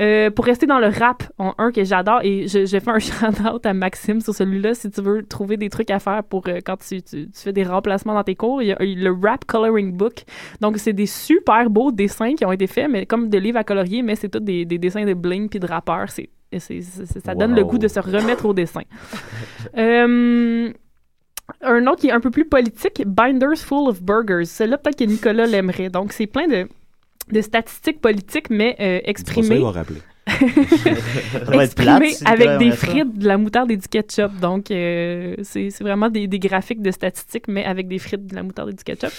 Euh, pour rester dans le rap, un que j'adore et je, je fais un shout-out à Maxime sur celui-là si tu veux trouver des trucs à faire pour euh, quand tu, tu- tu fais des remplacements dans tes cours. Il y a le Rap Coloring Book. Donc, c'est des super beaux dessins qui ont été faits, mais comme des livres à colorier, mais c'est tous des, des dessins de bling puis de rappeurs. C'est, ça donne le goût de se remettre au dessin. Euh, un autre qui est un peu plus politique, Binders Full of Burgers. Celui-là, peut-être que Nicolas l'aimerait. Donc, c'est plein de, de statistiques politiques, mais euh, exprimées. va rappeler. Nicolas avec des frites, de la moutarde et du ketchup. Donc, euh, c'est c'est vraiment des, des graphiques de statistiques, mais avec des frites, de la moutarde et du ketchup.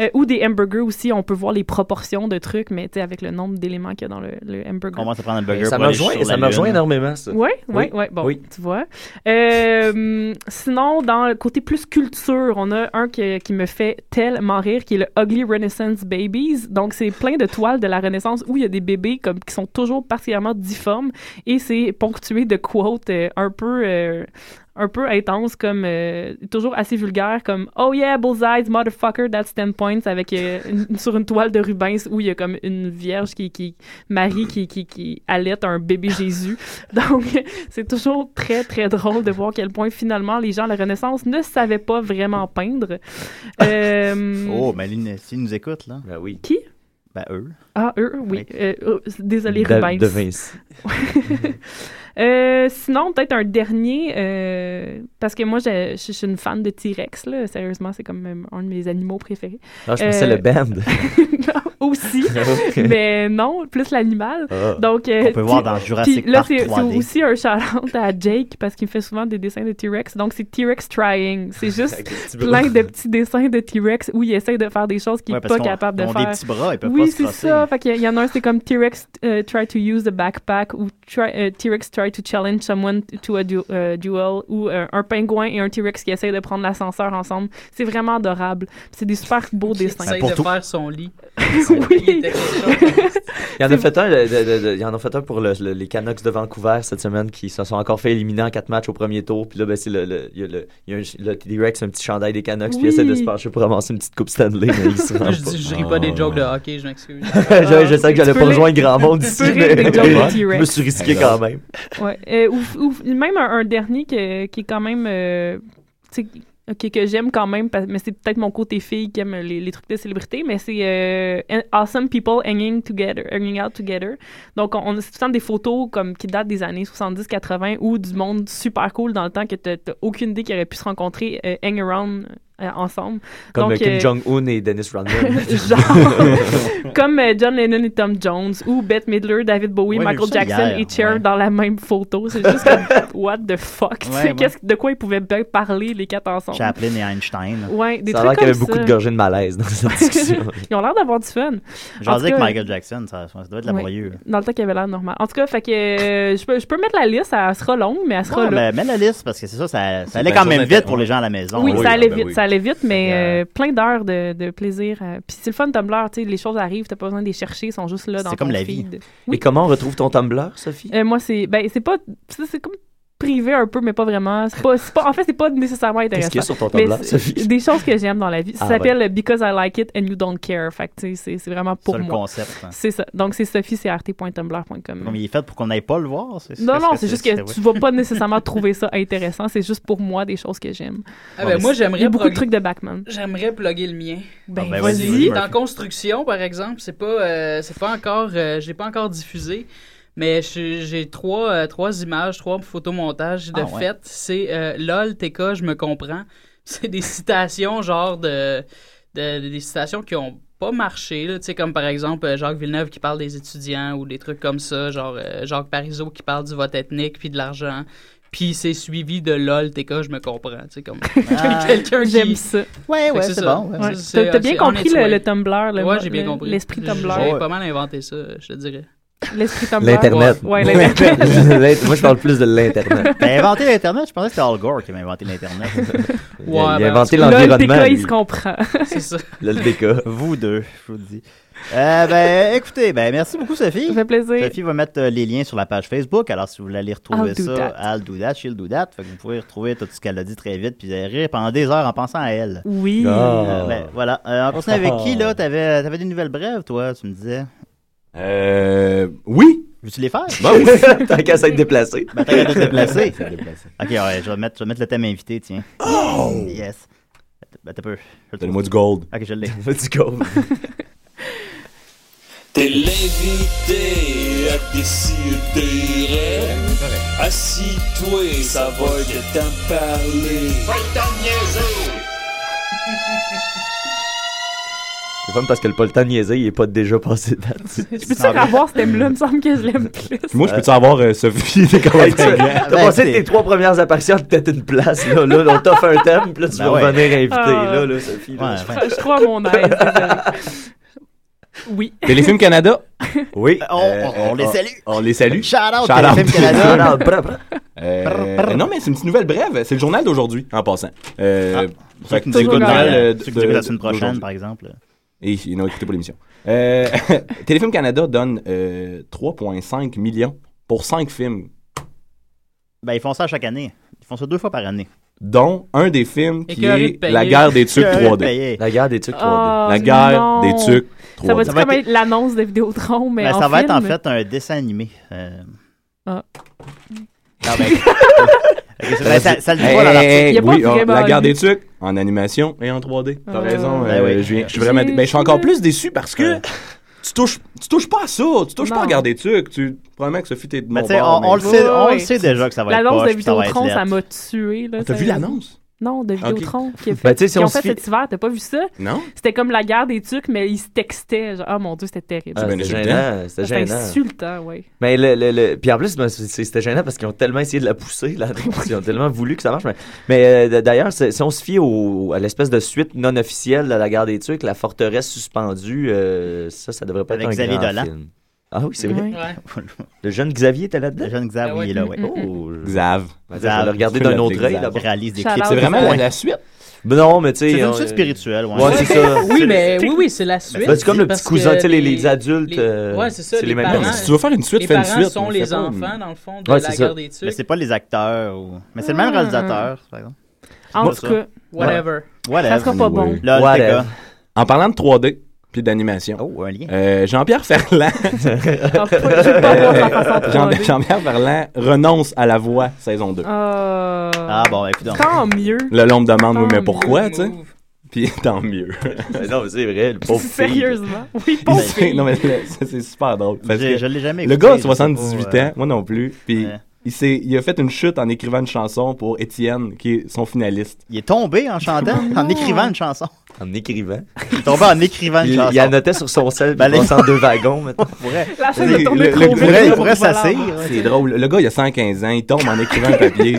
Euh, ou des hamburgers aussi. On peut voir les proportions de trucs, mais tu sais, avec le nombre d'éléments qu'il y a dans le, le hamburger. Comment ça prend un burger Ça pour me rejoint, ça me rejoint énormément, ça. Oui, oui, Oui. Bon, Oui. tu vois. Euh, sinon, dans le côté plus culture, on a un que- qui me fait tellement rire, qui est le Ugly Renaissance Babies. Donc, c'est plein de toiles de la Renaissance où il y a des bébés comme, qui sont toujours particulièrement difformes et c'est ponctué de quotes euh, un peu... euh, un peu intense, comme euh, toujours assez vulgaire, comme Oh yeah, bullseye, motherfucker, that's 10 points, avec euh, une- sur une toile de Rubens où il y a comme une vierge qui, qui Marie qui, qui, qui allaite un bébé Jésus. Donc, c'est toujours très, très drôle de voir à quel point finalement les gens à la Renaissance ne savaient pas vraiment peindre. Euh, Oh, mais s'ils nous écoutent, là. Ben oui. Qui? Ben eux. Ah, eux, oui. Euh, euh, désolé, De- Rubens. de Vinci. Euh, sinon, peut-être un dernier, euh, parce que moi, je, je suis une fan de T-Rex, là. Sérieusement, c'est comme même un de mes animaux préférés. Ah, je pensais Euh, le band. non, aussi, mais non, plus l'animal. Ah. Donc, euh, On peut voir dans Jurassic puis là, Park c'est c'est 3D. aussi un shout-out à Jake, parce qu'il me fait souvent des dessins de T-Rex. Donc, c'est T-Rex Trying. C'est juste plein de petits dessins de T-Rex où il essaie de faire des choses qu'il n'est pas capable de faire. des petits bras, oui, c'est ça. Fait il y en a un, c'est comme T-Rex euh, try to use the backpack ou euh, T-Rex try to challenge someone to a du- euh, duel ou euh, un pingouin et un T-Rex qui essayent de prendre l'ascenseur ensemble. C'est vraiment adorable. C'est des super beaux dessins. essaye de faire son lit. Oui. Il y en a fait un, de- de- de- il y en a fait un pour le- le- les Canucks de Vancouver cette semaine qui se sont encore fait éliminer en quatre matchs au premier tour. Puis là, ben, c'est le, le, il y a le, il y a un, le T-Rex, un petit chandail des Canucks, puis il Oui. essaie de se pencher pour ramasser une petite coupe Stanley. Mais il se rend Je, dis, je ris pas des jokes de hockey, je m'excuse. je, je sais que j'allais pas rejoindre grand monde ici, mais je me suis risqué quand même. Ouais. Euh, ou, même un, dernier que- qui est quand même. euh, tu que j'aime quand même, mais c'est peut-être mon côté fille qui aime les, les trucs de célébrité, mais c'est euh, Awesome People Hanging Together, Hanging Out Together. Donc, on, a tout le temps des photos comme, qui datent des années 70-80 ou du monde super cool dans le temps que t'as t'as aucune idée qu'ils auraient pu se rencontrer, euh, hang around ensemble. Comme Donc, euh, Kim euh, Jong-un et Dennis Rodman. Genre, comme euh, John Lennon et Tom Jones, ou Bette Midler, David Bowie, Ouais, Michael ça Jackson hier, et Cher ouais. dans la même photo. C'est juste comme, what the fuck? tu sais, Ouais, ouais. qu'est-ce- de quoi ils pouvaient bien parler, les quatre ensemble? Chaplin et Einstein. Ouais, des Ça a trucs l'air qu'il y avait beaucoup ça. de gorgées de malaise dans cette discussion. Ils ont l'air d'avoir du fun. J'en tout que Michael Jackson, ça, ça doit être ouais, laborieux. Dans le temps qu'il avait l'air normal. En tout cas, fait que euh, je, peux, je peux mettre la liste, elle sera longue, mais elle sera Ouais, là. mais mets la liste parce que c'est ça, ça, ça allait quand même vite pour les gens à la maison. Oui, oui, ça ah, allait ben vite, ça allait vite, mais euh, plein d'heures de, de plaisir. euh, Puis c'est le fun Tumblr, tu sais, les choses arrivent, t'as pas besoin de les chercher, ils sont juste là dans C'est ton comme la vie. feed. Et comment on retrouve ton Tumblr, Sophie? Euh, moi, c'est ben c'est pas c'est c'est comme privé un peu, mais pas vraiment. C'est pas, c'est pas, en fait, c'est pas nécessairement intéressant. Qu'est-ce qu'il y a sur ton Mais Tumblr, c'est- Sophie? Des choses que j'aime dans la vie. Ça Ah, s'appelle Because I Like It and You Don't Care. Fait que, c'est c'est vraiment pour Ça, le moi. concept, hein. C'est ça. Donc, c'est sophiecrt.tumblr.com. Comme il est fait pour qu'on n'aille pas le voir. c'est- Non, c'est- non, c'est- c'est juste que c'est- tu vas pas nécessairement trouver ça intéressant. C'est juste pour moi des choses que j'aime. Ah ben, moi, j'aimerais Il y a beaucoup de trucs de Backman. J'aimerais plugger le mien. Ben, Ah, ben, vas-y. Murphy. construction, par exemple. C'est pas, euh, c'est pas encore, euh, j'ai pas encore diffusé. Mais j'ai trois, euh, trois images, trois photomontages de Ah, ouais. fait. C'est euh, LOL, TK, je me comprends. C'est des citations, genre de, de- des citations qui ont pas marché. là. Tu sais, comme par exemple euh, Jacques Villeneuve qui parle des étudiants ou des trucs comme ça. Genre euh, Jacques Parizeau qui parle du vote ethnique puis de l'argent. Puis c'est suivi de LOL, TK, je me comprends. Tu sais, comme Ah, quelqu'un qui... J'aime ça. Ouais, ouais, c'est bon. ouais. T'as bien compris its le, Tumblr, le, Ouais, j'ai bien compris. l'esprit Tumblr. J'ai pas mal inventé ça, je te dirais. L'esprit Tumblr. L'Internet. Ouais, l'Internet. L'int- Moi, je parle plus de l'Internet. T'as inventé l'Internet? Je pensais que c'était Al Gore qui avait inventé l'Internet. Il a, il a ben, inventé le l'environnement. TK, il se comprend. C'est ça. Le LDK. Vous deux, je vous le dis. Euh, ben, écoutez, ben, merci beaucoup, Sophie. Ça fait plaisir. Sophie va mettre euh, les liens sur la page Facebook. Alors, si vous voulez aller retrouver I'll do ça, that. I'll do that, she'll do that. Fait que vous pouvez retrouver tout ce qu'elle a dit très vite, puis vous allez rire pendant des heures en pensant à elle. Oui. Ah. Euh, ben, voilà. Euh, on continue avec qui, là? T'avais, t'avais des nouvelles brèves, toi, tu me disais? Euh, oui. Veux-tu les faire? Bah oui. Tant qu'à s'être déplacé. Ben, t'as qu'à te déplacer. C'est déplacé. Ok, ouais, je vais mettre, je vais mettre le thème invité, tiens. Oh! Yes. Ben, t'as peu. Donne-moi du gold. Ok, je l'ai. Let's go. T'es l'invité à décider. Assis-toi, ça va de t'en parler. Va t'en niaiser! C'est fun parce que le pas le temps de niaiser, il est pas déjà passé de date. Je peux-tu revoir ce thème-là? Il me semble que je l'aime plus. Moi, je peux-tu avoir euh, Sophie? T'es très grand. T'as Ben, passé c'est- tes trois premières apparitions peut-être une place. Là, là, on t'offre un thème, puis là, tu Ben vas ouais. revenir invité. Ah. Là, là, Sophie. là. Ouais, Je ouais. crois- Je crois à mon aise. Oui. Téléfilm Canada? Oui. On, Euh, on, on les on- salue. On les salue. Shout out, Shout out. Téléfilm Canada. Bra. Euh, non, mais c'est une petite nouvelle brève. C'est le journal d'aujourd'hui, en passant. Euh, fait que Ceux c'est qui le écoutent journal, la- euh, la semaine prochaine, d'aujourd'hui. par exemple? Et ils n'ont écouté pas l'émission. Euh, Téléfilm Canada donne euh, 3,5 millions pour 5 films, Ben, ils font ça chaque année. Ils font ça deux fois par année. dont un des films qui Écœuré de est payer. La guerre des trucs Écœuré de 3D. payer. La guerre des trucs 3D. Ah, La guerre non. des trucs 3D. Ça va comme être- être l'annonce de Vidéotron, mais Ben, en ça va être en film? fait un dessin animé. Euh... Ah. Non, ben, ben, ça, ça le dit pas dans l'article. Hey, Il y a pas oui, vraiment La guerre des trucs en animation et en 3D. T'as Ah. raison. Ben euh, oui. je, viens- je suis vraiment. J'ai- Ben, je suis encore plus déçu parce que Ouais. tu touches, tu touches pas à ça. Tu touches pas à guerre des trucs. Tu probablement que Sophie t'es de mon bord, on, mais- on le sait, on Ouais. le sait déjà que ça va être L'annonce de Vidéotron, ça m'a tué. là, T'as vu l'annonce? Non, de Vidéotron. Qui a fait, Ben, tu sais, si qui on ont fait cet hiver. T'as pas vu ça? Non? C'était comme la guerre des trucs, mais ils se textaient. Genre, ah mon Dieu, c'était terrible. Ah, bien c'était insultant. gênant. C'était C'était gênant. insultant, oui. Mais le, le, le- puis en plus, ben, c'était gênant parce qu'ils ont tellement essayé de la pousser, là. Ils ont tellement voulu que ça marche. Mais, mais, euh, d'ailleurs, si on se fie au, à l'espèce de suite non officielle de la guerre des trucs, la forteresse suspendue, euh, ça, ça devrait pas Avec être un Xavier grand Dolan. film. Ah oui, c'est vrai. Ouais. Ouais. Le jeune Xavier était là-dedans? Le jeune Xav, Ah ouais. oui, il est là, oui. Mm, mm, Oh, je- Xav. Ben, je vais le regarder d'un autre œil, Xav. là-bas. Il réalise des Shout clips. out. C'est vraiment la, Ouais. la suite. Ben non, mais tu sais. C'est une on- suite spirituelle, ouais. Ouais, c'est ça. Oui, mais oui, oui, c'est la suite. Ben, c'est comme le parce petit cousin, que tu sais, les, les adultes. euh, Ouais, c'est ça. C'est les mêmes parents-. Si tu veux faire une suite, les fais une parents suite, sont on les enfants, dans le fond, de Ouais, la c'est ça. guerre des Mais tucs. c'est pas les acteurs. Ou... Mais c'est le même Ah. réalisateur, par exemple. En tout cas, Whatever. Whatever. ça sera pas bon. Whatever. En parlant de 3D puis d'animation, Oh, un lien. euh, Jean-Pierre Ferland, Je veux pas voir sa façon Jean- 3D. Jean-Pierre Ferland renonce à la voix saison 2. Ah. Ah bon, écoute. Tant mieux. Le l'homme demande, oui, mais pourquoi, tu sais? Puis tant mieux. Non, mais c'est vrai, le pauvre fille. Sérieusement? Oui, pauvre fille. non, mais le- ça, c'est super drôle. Parce que Je l'ai jamais le écouté, gars a je sais 78 pas, euh, ans, moi non plus. Puis Ouais. il, s'est- il a fait une chute en écrivant une chanson pour Étienne, qui est son finaliste. Il est tombé en chantant, en écrivant une chanson. En écrivant. Il est tombé en écrivant une Il, chanson. il annotait sur son sel, Ben, les- passant deux wagons, maintenant. pourrait. La chaîne Le- de tourner le- trop le- vite. le- il pour pourrait s'asseoir. C'est drôle. Le gars, il a 115 ans, il tombe en écrivant un papier.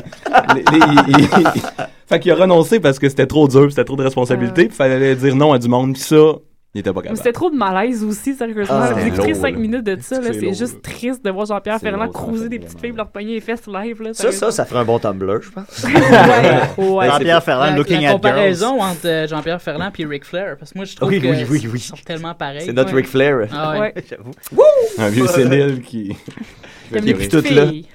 Il- il- il- Fait qu'il a renoncé parce que c'était trop dur, c'était trop de responsabilité, puis il fallait dire non à du monde, puis ça, il était pas Mais capable. C'était trop de malaise aussi, sérieusement. Ah, Vous c'était écoutez lourd, 5 là. minutes de ça, là, C'est juste là. triste de voir Jean-Pierre Ferland cruiser des petites filles, leur pogner les fesses live. Là, Ça, ça, ça ferait un bon Tumblr, je pense. Ouais, ouais. Jean-Pierre Ferland, La, looking la at comparaison girls. entre euh, Jean-Pierre Ferland et Ric Flair, parce que moi je trouve Oui, que oui, oui, oui. ils sont tellement pareils. C'est notre Ouais. Ric Flair. Ah ouais. J'avoue. Un vieux sénile qui. Comme les Puis petites tout là. filles.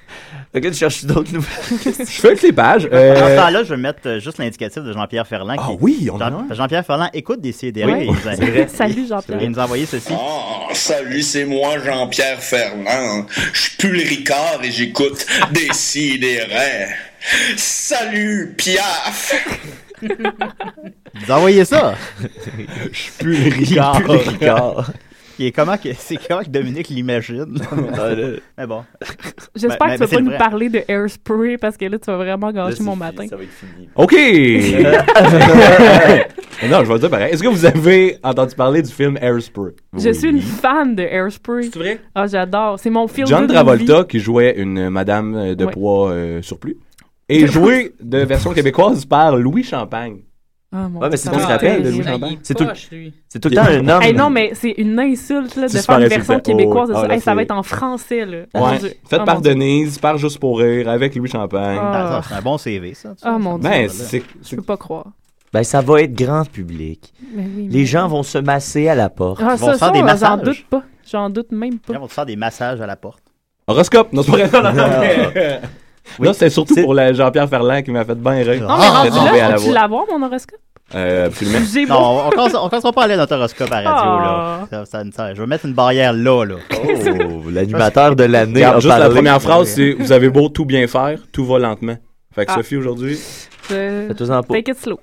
Que tu cherches d'autres nouvelles. Je fais avec les pages. En euh, ce temps-là, je vais mettre euh, juste l'indicatif de Jean-Pierre Ferland. Ah qui- oui, on a Jean-. Jean-Pierre Ferland écoute des CDR. Oui, il. Salut Jean-Pierre. il nous a envoyé ceci. Ah, salut, c'est moi, Jean-Pierre Ferland. Je suis plus le Ricard et j'écoute des raies. Salut, Piaf! Il nous a envoyé ça. Je suis plus le Ricard. Ricard. Et comment que, c'est comment que Dominique l'imagine. Mais bon. J'espère Mais- que tu vas pas nous vrai. parler de Airspray parce que là, tu vas vraiment gâcher mon matin. Ça va être fini. OK! non, je vais le dire pareil. Est-ce que vous avez entendu parler du film Airspray? Je suis une fan de Airspray. C'est vrai? Ah, j'adore. C'est mon film John Travolta qui jouait une madame euh, de poids euh, surplus et joué de version québécoise par Louis Champagne. Ah, Ouais, mais c'est se rappelle être de Louis. Ah, est C'est tout-. C'est tout le temps un homme. Hey, non, mais c'est une insulte là, de faire une version québécoise de Oh, ça. ah, là, Hey, ça va être en français. Là. Ouais. Mon Dieu. Fait Ah, par. Denise, par Juste pour rire, avec Louis Champagne. Ah. C'est un bon CV, ça. tu Ah, mon. Ben, Dieu. c'est. Je peux pas croire. Ben, ça va être grand public. Mais oui, mais- Les gens vont se masser à la porte. Ah, Ils vont ça, se faire ça, des j'en massages. doute pas. J'en doute même Les pas. gens vont te faire des massages à la porte. Horoscope, non, c'est pas vrai. Non, non, Ah. mais- Non, c'est surtout pour Jean-Pierre Ferland qui m'a fait bien rire. Non, mais J'étais rendu là, tu l'avoir, mon horoscope? Euh, absolument. Non, on commence, on commencera pas à aller à notre horoscope à radio, Ah. là. Ça- ça- ça- je vais mettre une barrière là, là. Oh, l'animateur de l'année. Juste la première phrase, c'est Vous avez beau tout bien faire, tout va lentement. Fait que Ah. Sophie, aujourd'hui. Pas. Take it slow.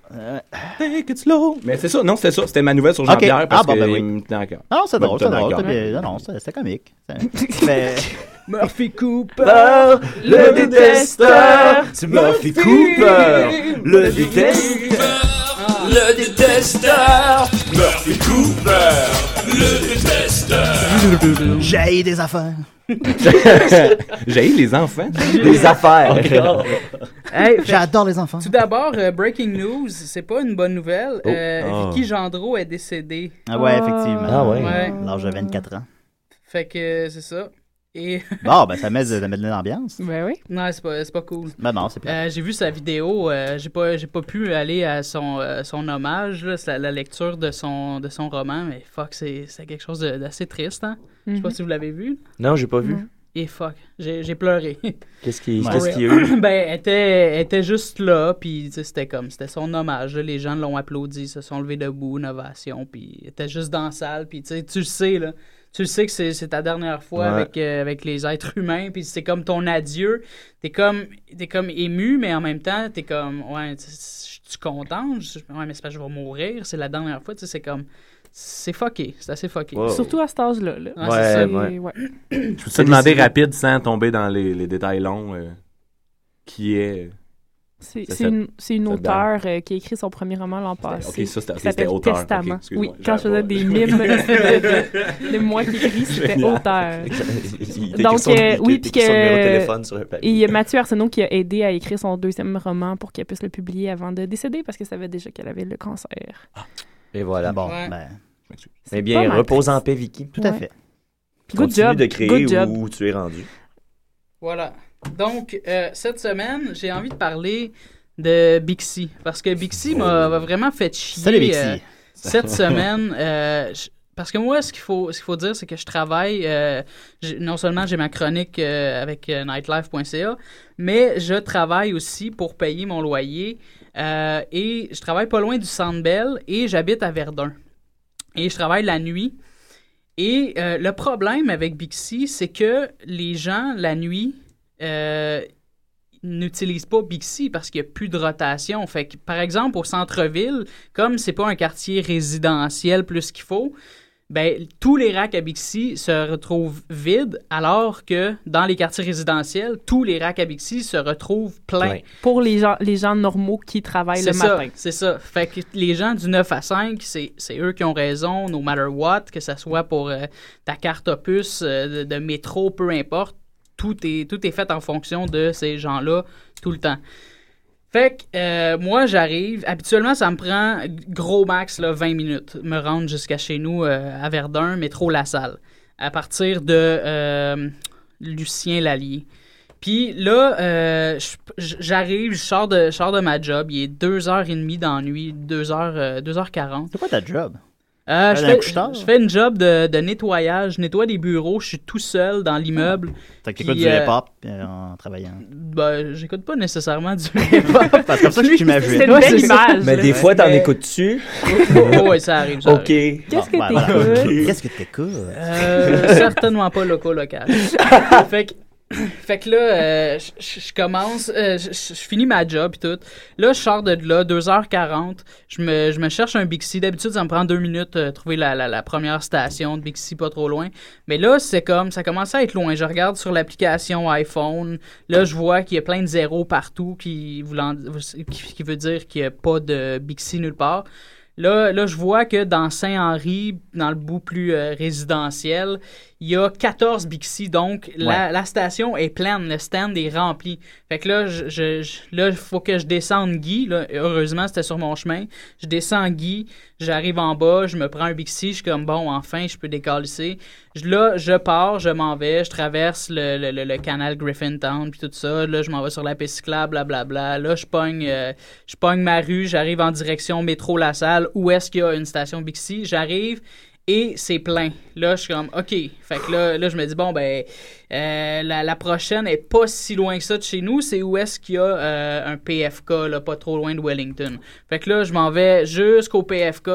Take it slow. Mais c'est ça, non, c'était ça. C'était ma nouvelle sur. Jean-Pierre parce Ah, bon, que ben oui. il me tenait à cœur. Ah non, c'est drôle, c'est drôle. Non, non, c'était comique. Mais. Murphy Cooper. Le détesteur. C'est Murphy Cooper, le détesteur. Le détesteur. Murphy Cooper. Le détesteur. J'ai des affaires. J'ai eu les enfants. Les affaires. Hey, J'adore les enfants. tout d'abord, euh, breaking news, c'est pas une bonne nouvelle. Oh. Euh, Ah. Vicky Gendreau est décédée. Ah ouais, effectivement. Ah ouais. Ouais. L'âge de 24 ans. Fait que c'est ça. Et Bon, ben ça met, ça met de l'ambiance. Ben oui. non, c'est pas, c'est pas cool. Ben non, c'est pas. Euh, j'ai vu sa vidéo, euh, j'ai pas j'ai pas pu aller à son, euh, son hommage, là, la, la lecture de son de son roman, mais fuck, c'est c'est quelque chose d'assez triste, hein. Je sais pas Mhm. si vous l'avez vu. Non, j'ai pas vu. Et fuck, j'ai j'ai pleuré. Qu'est-ce qui- Ouais. qu'est-ce qu'il y a eu? ben, elle était, elle était juste là, puis tu sais, c'était comme, c'était son hommage. là. Les gens l'ont applaudi, se sont levés debout, une ovation, puis elle était juste dans la salle, puis tu sais, tu le sais, là. Tu le sais que c'est ta dernière fois Ouais. avec, euh, avec les êtres humains, puis c'est comme ton adieu. T'es comme, t'es comme ému, mais en même temps, t'es comme, ouais, tu content? Je- Ouais, mais c'est parce que je vais mourir, c'est la dernière fois, tu sais, c'est comme, c'est fucké, c'est assez fucké. Wow. Surtout à cet âge-là. là. Ouais, Ouais, c'est ça. ouais. ouais. Je peux te demander rapide sans tomber dans les, les détails longs. euh, qui est. C'est une, c'est une auteure euh, qui a écrit son premier roman l'an passé. Ok, ça, c'était- auteur. Testament. Oui, quand je faisais des mimes de, de, de moi qui écris, c'était auteur. Il Donc, euh, il oui, puis que- il y a Mathieu Arsenault qui a aidé à écrire son deuxième roman pour qu'elle puisse le publier avant de décéder parce qu'elle savait déjà qu'elle avait le cancer. Et voilà. Bon, Ouais. ben, Eh bien, repose en paix, Vicky. tout à fait. Good Continue job, de créer good job. où tu es rendu. Voilà. Donc, euh, cette semaine, j'ai envie de parler de Bixi. Parce que Bixi m'a m'a vraiment fait chier Salut, Bixi. euh, cette semaine. euh, parce que moi, ce qu'il faut, ce qu'il faut dire, c'est que je travaille. non seulement j'ai ma chronique avec nightlife.ca, mais je travaille aussi pour payer mon loyer. et je travaille pas loin du Sandbell et j'habite à Verdun. Et je travaille la nuit. Et le problème avec Bixi, c'est que les gens, la nuit, euh, n'utilisent pas Bixi parce qu'il n'y a plus de rotation. Fait que, par exemple, au centre-ville, comme c'est pas un quartier résidentiel plus qu'il faut, ben, tous les racks à Bixi se retrouvent vides, alors que dans les quartiers résidentiels, tous les racks à Bixi se retrouvent pleins. Pour les gens, les gens normaux qui travaillent le ça, matin. c'est ça. Fait que les gens du 9 à 5, c'est c'est eux qui ont raison, no matter what, que ce soit pour euh, ta carte opus euh, de, de métro, peu importe. Tout est, fait en fonction de ces gens-là tout le temps. Fait que euh, moi, j'arrive. Habituellement, ça me prend gros max là, 20 minutes me rendre jusqu'à chez nous euh, à Verdun, métro La Salle, à partir de euh, Lucien Lallier. Puis là, j'arrive, je sors de, de ma job. Il est 2h30 d'ennui, 2h, 2h40. C'est quoi ta job? Euh, je, fais, je fais une job de, de nettoyage. Je nettoie des bureaux. Je suis tout seul dans l'immeuble. Fait que t'écoutes du euh, hip-hop euh, en travaillant. Ben, j'écoute pas nécessairement du hip-hop. Parce que comme ça que je t'imagine. C'est une belle image. Mais des fois, t'en Mais- écoutes-tu? Oh, ouais, ça arrive. ça OK. Qu'est-ce que ben, t'écoutes? voilà. Qu'est-ce que t'écoutes? Euh, certainement pas loco local. fait que fait que là, euh, je- commence, euh, je finis ma job et tout. Là, je sors de là, 2h40. Je me, cherche un Bixi. D'habitude, ça me prend deux minutes euh, trouver la, la, première station de Bixi, pas trop loin. Mais là, c'est comme, ça commence à être loin. Je regarde sur l'application iPhone. Là, je vois qu'il y a plein de zéros partout qui, voulant, qui veut dire qu'il n'y a pas de Bixi nulle part. Là, là, je vois que dans Saint-Henri, dans le bout plus euh, résidentiel, il y a 14 Bixi, donc la, Ouais. la station est pleine, le stand est rempli. Fait que là, je, là, il faut que je descende Guy. Là. Heureusement, c'était sur mon chemin. Je descends Guy, j'arrive en bas, je me prends un Bixi, je suis comme bon, enfin, je peux décalisser. Là, je pars, je m'en vais, je traverse le, le- le- le canal Griffintown, puis tout ça. Là, je m'en vais sur la piste cyclable, blablabla. Là, je pogne, euh, je pogne ma rue, j'arrive en direction métro La Salle, où est-ce qu'il y a une station Bixi. J'arrive et c'est plein. Là, je suis comme, OK. Fait que là, là je me dis, bon, ben, euh, la, prochaine est pas si loin que ça de chez nous. C'est où est-ce qu'il y a euh, un PFK, là, pas trop loin de Wellington. Fait que là, je m'en vais jusqu'au PFK,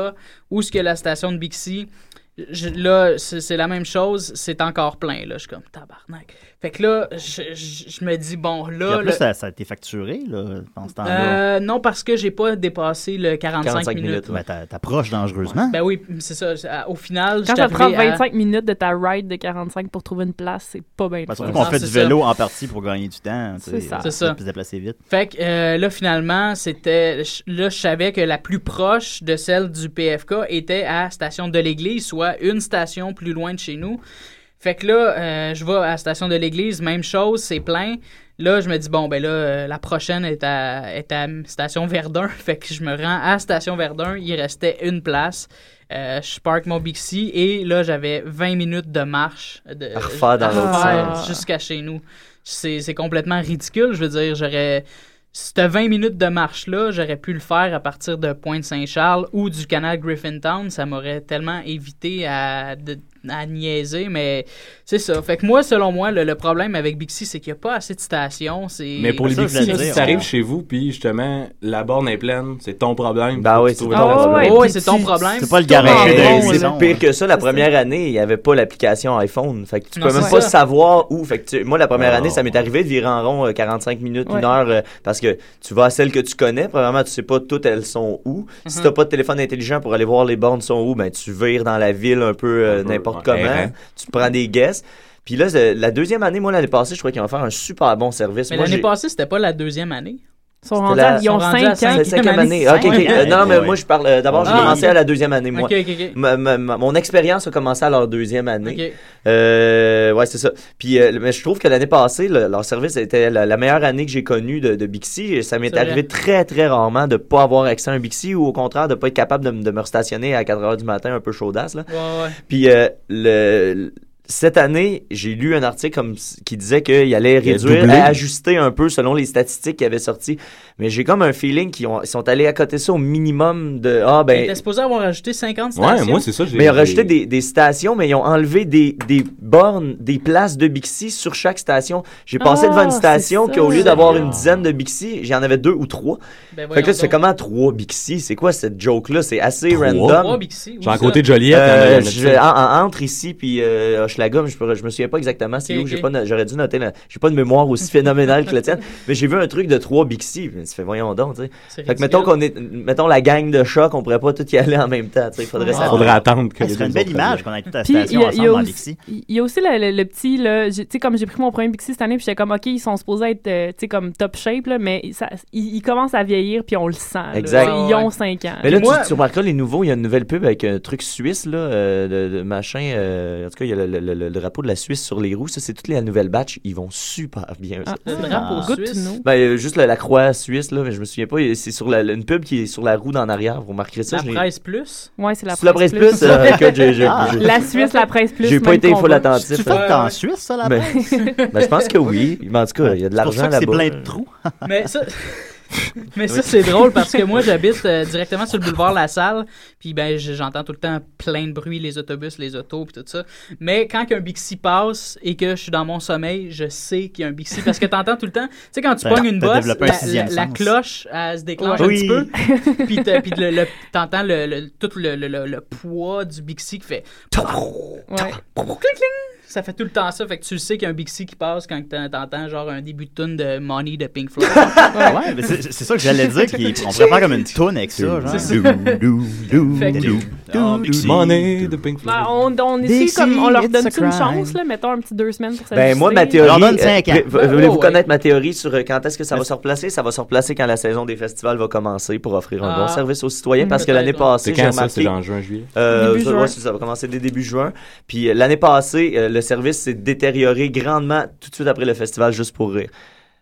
où est-ce qu'il y a la station de Bixi. Là, c'est la même chose, c'est encore plein. Là, je suis comme tabarnak. Fait que là, je, je- je me dis, bon, là. en plus, le- ça, ça a été facturé, là, pendant ce temps-là. euh, non, parce que j'ai pas dépassé le 45, 45 minutes. minutes, Ben, t'a- t'approches dangereusement. Ben oui, c'est ça. Au final, Quand ça prend arrivé à- 25 minutes de ta ride de 45 pour trouver une place, c'est pas bien. Parce qu'on fait c'est du ça. vélo en partie pour gagner du temps. tu sais, C'est ça. euh, C'est ça. Puis se déplacer vite. Fait que euh, là, finalement, c'était. Là, je savais que la plus proche de celle du PFK était à Station de l'Église, soit une station plus loin de chez nous. Fait que là, euh, je vais à la Station de l'Église, même chose, c'est plein. Là, je me dis, bon, ben là, euh, la prochaine est à, est à Station Verdun. Fait que je me rends à Station Verdun. Il restait une place. Euh, je parque mon Bixi et là, j'avais 20 minutes de marche de, À refaire dans jusqu'à chez nous. C'est c'est complètement ridicule. Je veux dire, j'aurais. Cette 20 minutes de marche-là, j'aurais pu le faire à partir de Pointe-Saint-Charles ou du canal Griffintown. Ça m'aurait tellement évité à, de- à niaiser, mais c'est ça. Fait que moi, selon moi, le, le problème avec Bixi, c'est qu'il n'y a pas assez de stations. c'est- Mais pour les Ça, Bixi, là, si dire, ça arrive on- chez vous, puis justement, la borne est pleine, c'est ton problème. Ben Faut oui, tu c'est ton problème. ouais, c'est ton tu- problème. c'est pas le garage c'est pire que ça. La première année, il n'y avait pas l'application iPhone. Fait que tu Non, peux même pas ça. savoir où. Fait que tu- moi, la première Oh. année, ça m'est arrivé de virer en rond euh, 45 minutes, Ouais. une heure, euh, parce que tu vas à celles que tu connais. Premièrement, tu sais pas toutes elles sont où. Si Mhm. t'as pas de téléphone intelligent pour aller voir les bornes sont où, ben tu vires dans la ville un peu euh, Un peu, n'importe comment? errant. Tu te prends des guesses. Puis là, la deuxième année, moi, l'année passée, je trouvais qu'ils vont faire un super bon service. Mais l'année passée, c'était pas la deuxième année? Ils sont rendus la- ils ont sont rendus à 5 ans. C'est la cinquième année. année. Ok, ok. Cinquième Euh, non, mais Ouais. moi, je parle. euh, D'abord, j'ai Ah, commencé à la deuxième année, moi. Ma- ma- ma- mon expérience a commencé à leur deuxième année. Ok. Euh, ouais, c'est ça. Puis, euh, mais je trouve que l'année passée, le- leur service était la, la meilleure année que j'ai connue de, de Bixi. Et Ça m'est arrivé vrai. très, très rarement de pas avoir accès à un Bixi ou au contraire de pas être capable de, de me restationner à 4 heures du matin un peu chaudasse. Là. Ouais, ouais. Puis, euh, le, cette année, j'ai lu un article comme, qui disait qu'il allait réduire, ajuster un peu selon les statistiques qui avaient sorti. Mais j'ai comme un feeling qu'ils ont- ils sont allés à côté de ça au minimum de. Ah, ben. était supposé avoir ajouté 50 stations. Mais ils ont rajouté des, des stations, mais ils ont enlevé des, des bornes, des places de Bixi sur chaque station. J'ai passé Ah, devant une c'est station ça. qui, au lieu d'avoir une dizaine de Bixi, j'en avais deux ou trois. Ben, fait que là, tu fais comment trois Bixi? C'est quoi cette joke-là? C'est assez Trois? random. Trois Bixi, Genre à ça? côté de Joliette, Euh, je- en- en- entre ici puis euh, Hochelaga, je, je me souviens pas exactement c'est Ok, où. J'ai ok. pas J'aurais dû noter. J'ai pas de mémoire aussi phénoménale que la tienne. Mais j'ai vu un truc de trois Bixi. Ça fait voyons donc, tu sais. Fait que mettons ridicule. qu'on est, mettons la gang de choc, on pourrait pas tout y aller en même temps, tu sais. Faudrait Ah. attendre que Ah, ce serait une belle image qu'on ait toute la Puis, il station y a, il y a ensemble en aussi, Dixie. il y a aussi le, le- le petit, là, tu sais, comme j'ai pris mon premier Bixi cette année, puis j'étais comme, OK, ils sont supposés être, euh, tu sais, comme top shape, là, mais ça, ils, ils commencent à vieillir, puis on le sent. Exact. Tu Ils ont 5 ans. Mais là, Moi- tu, tu remarqueras, les nouveaux, il y a une nouvelle pub avec un truc suisse, là, euh, de, de machin. euh, en tout cas, il y a le, le- le- le drapeau de la Suisse sur les roues. Ça, c'est toutes les nouvelles batch. Ils vont super bien. ça. Le drapeau Ah. Suisse. Ben, euh, juste la, la croix suisse, là, mais je me souviens pas. C'est sur la, une pub qui est sur la roue d'en arrière. Vous remarquerez ça. La presse plus? Ouais, c'est la la presse plus. euh, écoute, Ah. La Suisse, la presse plus. J'ai pas été full attentif. Tu fais en Suisse, ça, la presse? ben, je pense que oui. Mais en tout cas, il y a de l'argent que c'est là-bas. plein de trous. Mais ça, mais ça c'est drôle parce que moi, j'habite euh, directement sur le boulevard La Salle. Puis ben, j'entends tout le temps plein de bruit, les autobus, les autos, puis tout ça. Mais quand un Bixi passe et que je suis dans mon sommeil, je sais qu'il y a un Bixi parce que t'entends tout le temps. Tu sais, quand tu Ben, pognes une bosse, la, cloche, elle se déclenche Oui. un petit peu. Puis le, le- t'entends le, le- tout le, le- le poids du Bixi qui fait. Ouais. Ça fait tout le temps ça. Fait que tu le sais qu'il y a un Bixi qui passe quand t'en- t'entends genre un début de tune de Money de Pink Floyd. ouais, mais c'est ça que j'allais dire. qu'il- On pourrait faire comme une toune avec ça. Genre. C'est ça. Ah. Money de Pink Floyd. Ben, on, on essaie comme, on leur donne une chance, là, mettons un petit deux semaines pour Ben, moi, ma théorie. euh, cinq ans. v- Voulez-vous ouais. connaître ma théorie sur euh, quand est-ce que ça va se replacer? Ça va se replacer quand la saison des festivals va commencer pour offrir un Ah. bon service aux citoyens. Parce que l'année passée, C'est quand ça? C'est en juin, juillet? Euh, Début ça, ouais, ça, ça va commencer dès début juin. Puis l'année passée, le service s'est détérioré grandement tout de suite après le festival Juste pour rire.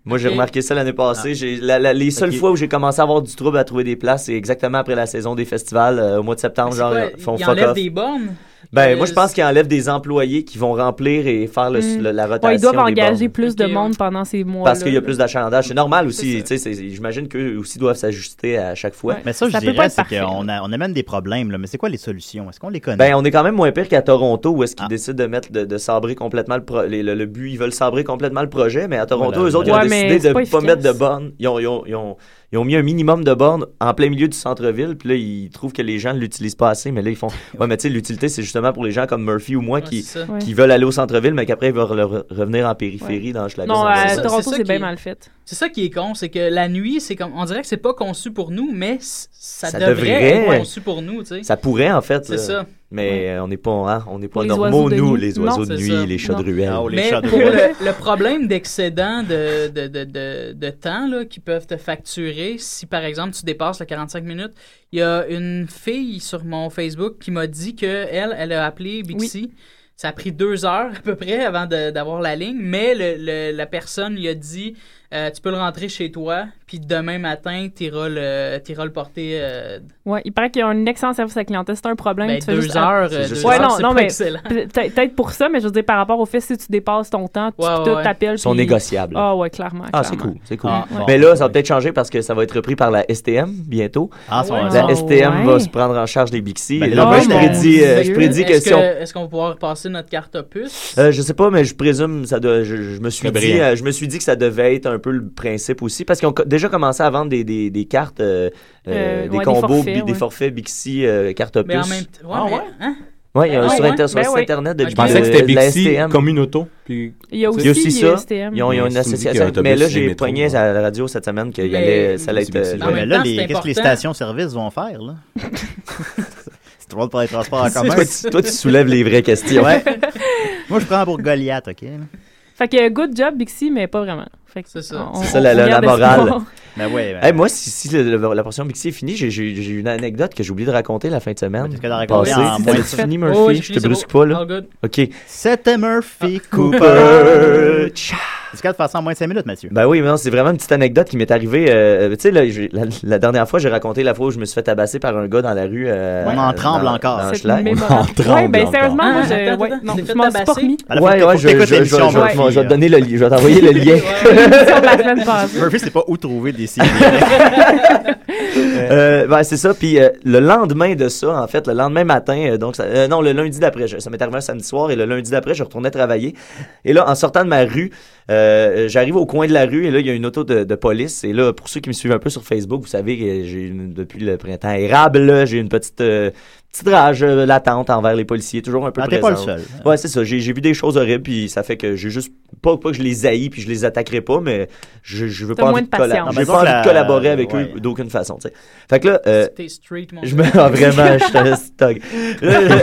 Moi, j'ai remarqué ça l'année passée. La- la- les seules fois où j'ai commencé à avoir du trouble à trouver des places, c'est exactement après la saison des festivals, euh, au mois de septembre. Genre, quoi, ils font fuck off. des bornes? Ben, Euh, moi, je pense qu'ils enlèvent des employés qui vont remplir et faire le, Mm. le- la rotation. Ouais, ils doivent engager bornes. plus de ouais. monde pendant ces mois Parce qu'il y a plus d'achalandage. C'est normal aussi. J'imagine qu'eux aussi doivent s'ajuster à chaque fois. Ouais. Mais ça, je Ça peut dirais, c'est qu'on a- on amène des problèmes. Là. Mais c'est quoi les solutions? Est-ce qu'on les connaît? Ben, on est quand même moins pire qu'à Toronto où est-ce qu'ils Ah. décident de mettre de, de sabrer complètement le, pro- les- le, le but. Ils veulent sabrer complètement le projet, mais à Toronto, eux autres, ils ont décidé de pas pas, mettre de bornes. Ils ont, ils, ont, ils, ont, ils ont mis un minimum de bornes en plein milieu du centre-ville, puis là, ils trouvent que les gens ne l'utilisent pas assez, mais là, ils font. Ouais, mais tu sais, l'utilité, c'est justement pour les gens comme Murphy ou moi Ouais, qui. Ouais. veulent aller au centre-ville, mais qu'après, ils veulent re- revenir en périphérie dans Hochelaga. Non, à ça, Toronto, c'est bien qui- mal fait. C'est ça qui est con, c'est que la nuit, c'est comme on dirait que c'est pas conçu pour nous, mais ça, Ça devrait, devrait. être conçu pour nous, tu sais. Ça pourrait, en fait. C'est ça. Mais euh, on n'est pas, hein, on n'est pas les normaux, nous, nuit. les Non, oiseaux de nuit, ça. les chats de ruelle. Ah, oh, les Mais chats de pour ruelle. le, le problème d'excédent de, de, de, de, de temps là, qui peuvent te facturer, si par exemple tu dépasses le 45 minutes, il y a une fille sur mon Facebook qui m'a dit que elle, elle a appelé Bixi. Ça a pris deux heures à peu près avant de- d'avoir la ligne, mais le, le- la personne lui a dit euh, tu peux le rentrer chez toi, puis demain matin, tu iras le, t'iras le porter. euh, Ouais, il paraît qu'il y a un excellent service à la clientèle. C'est un problème. ben, tu fais deux juste heures, euh, juste deux Ouais, heures, non, c'est non, mais- Peut-être pour ça, mais je veux dire, par rapport au fait, si tu dépasses ton temps, tu Ouais, ouais, t'appelles. Ils sont puis- négociables. Ah, ouais, clairement. Ah, c'est cool, c'est cool. Ah, bon. Mais là, ça va peut-être changer parce que ça va être repris par la STM bientôt. Ah. La Ah, STM ouais. va se prendre en charge des Bixi. Ben, là, moi, ben, je prédis, euh, je prédis que Est-ce si on... est-ce qu'on va pouvoir passer notre carte opus? Euh, je sais pas, mais je présume ça doit. Je, je me suis C'est dit, brillant. euh, je me suis dit que ça devait être un peu le principe aussi, parce qu'ils ont déjà commencé à vendre des, des, des cartes, euh, euh, Euh, des ouais, des combos, forfaits, des ouais. forfaits Bixi, euh, carte opus. Mais en même temps. Ouais, Ah, mais- ouais? hein? Ouais, il y a un Ah, sur, ouais? inter- sur Ben oui. internet de, Je Je pensais que c'était Bixi comme une auto. Puis... Il y a aussi, Il y a aussi ça. STM. Ils ont, ils ont Ouais, une y association. Mais là, j'ai poigné à la radio cette semaine qu'il Mais- allait, ça allait être. Mais là, qu'est-ce que les important. stations-service vont faire, là? c'est trop pour les transports en commun. toi, tu, toi, tu soulèves les vraies questions. Ouais. Moi, je prends pour Goliath, OK? Fait que good job, Bixi, mais pas vraiment. C'est ça. on- C'est ça, on- la- la- la morale. Ben ouais. Ben, Hey, moi, si, si le- le- la portion Bixi est finie, j'ai- une anecdote que j'ai oublié de raconter la fin de semaine. Qu'est-ce que en moins de- C'est fini, Murphy? Oh, oui, je te brusque beau. pas, là. All good. OK. C'était Murphy Cooper. Faire ça en moins de 5 minutes, Mathieu? Ben oui, mais non, c'est vraiment une petite anecdote qui m'est arrivée. euh, tu sais, la, la dernière fois, j'ai raconté la fois où je me suis fait tabasser par un gars dans la rue. euh, On en dans- tremble encore. dans C'est Schlag. mémorable. Ouais, ben sérieusement, Ah, je, ouais, non, je m'en suis pas tabasser? remis. Ouais, ouais, je, je, je, je, l'émission, je vais te- donner le lien. Je vais t'envoyer le lien. De passée. Murphy, c'est pas où trouver des. Euh, ben, c'est ça. Puis euh, le lendemain de ça, en fait, le lendemain matin, euh, donc ça- euh, non, le lundi d'après, ça m'est arrivé un samedi soir et le lundi d'après, je retournais travailler. Et là, en sortant de ma rue, euh, j'arrive au coin de la rue et là, il y a une auto de, de police. Et là, pour ceux qui me suivent un peu sur Facebook, vous savez que j'ai depuis le printemps érable, j'ai une petite euh, petite rage euh, latente envers les policiers, toujours un peu Ah, t'es pas le présente. seul. Ouais, c'est ça. J'ai vu des choses horribles puis ça fait que j'ai juste pas pas que je les haïs puis je les attaquerai pas, mais je je veux pas envie de colla- j'ai Disons pas envie de collaborer avec ouais. eux d'aucune façon. tu sais. Fait que là. euh, street, mon je me ah, vraiment, je. Là,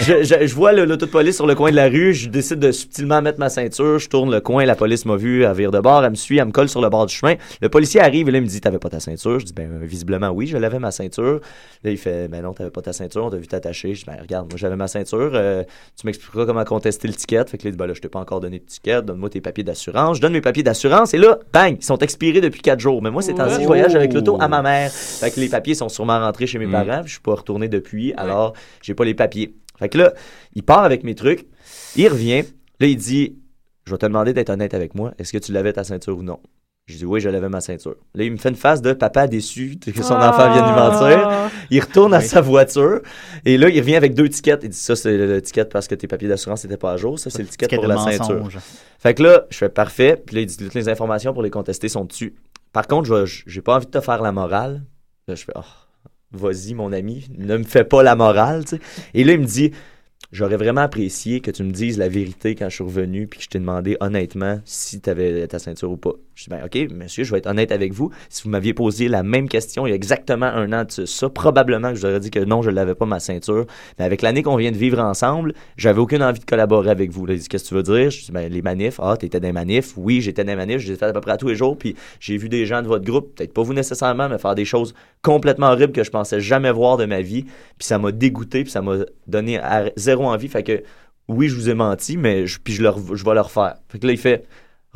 je, je- je vois l'auto de police sur le coin de la rue, je décide de subtilement mettre ma ceinture, je tourne le coin, la police m'a vu, elle vire de bord, elle me suit, elle me colle sur le bord du chemin. Le policier arrive et là il me dit t'avais pas ta ceinture? Je dis ben visiblement oui, je l'avais ma ceinture. Là il fait ben non t'avais pas ta ceinture, on t'a vu t'attacher. Je dis ben regarde moi j'avais ma ceinture, euh, tu m'expliqueras comment contester le ticket. Fait que là il dit ben là je t'ai pas encore donné de ticket, donne-moi tes papiers d'assurance. Je donne mes papiers d'assurance et là bang ils sont expirés depuis quatre jours. Mais moi c'est temps-ci je voyage avec l'auto à ma mère. Fait que les papiers sont sûrement rentrés chez mes Mm. parents, je suis pas retourné depuis, alors j'ai pas les papiers. Fait que là, il part avec mes trucs, il revient, là il dit Je vais te demander d'être honnête avec moi, est-ce que tu l'avais ta ceinture ou non? Je dis oui, je l'avais ma ceinture. Là, il me fait une face de papa déçu que son enfant vient de lui mentir. Ah. Il retourne à sa voiture et là, il revient avec deux tickets. Il dit ça, c'est le ticket parce que tes papiers d'assurance n'étaient pas à jour. Ça, c'est le ticket Ticket pour de la mensonge. ceinture. Fait que là, je fais parfait. Puis là, il dit toutes les informations pour les contester sont dessus. Par contre, je j'ai pas envie de te faire la morale. Là, je fais, oh, vas-y, mon ami, ne me fais pas la morale. Et là, il me dit, j'aurais vraiment apprécié que tu me dises la vérité quand je suis revenu, puis que je t'ai demandé honnêtement si tu avais ta ceinture ou pas. Je dis, ben, OK, monsieur, je vais être honnête avec vous. Si vous m'aviez posé la même question il y a exactement un an de ça, probablement que je vous aurais dit que non, je l'avais pas ma ceinture. Mais avec l'année qu'on vient de vivre ensemble, j'avais aucune envie de collaborer avec vous. Qu'est-ce que tu veux dire? Je dis, ben, les manifs. Ah, t'étais les manifs. Oui, j'étais les manifs. Je les ai fait à peu près à tous les jours. Puis j'ai vu des gens de votre groupe, peut-être pas vous nécessairement, mais faire des choses complètement horribles que je pensais jamais voir de ma vie. Puis ça m'a dégoûté, puis ça m'a donné zéro envie. Fait que oui, je vous ai menti, mais je, puis je, leur, je vais le refaire. Fait que là, il fait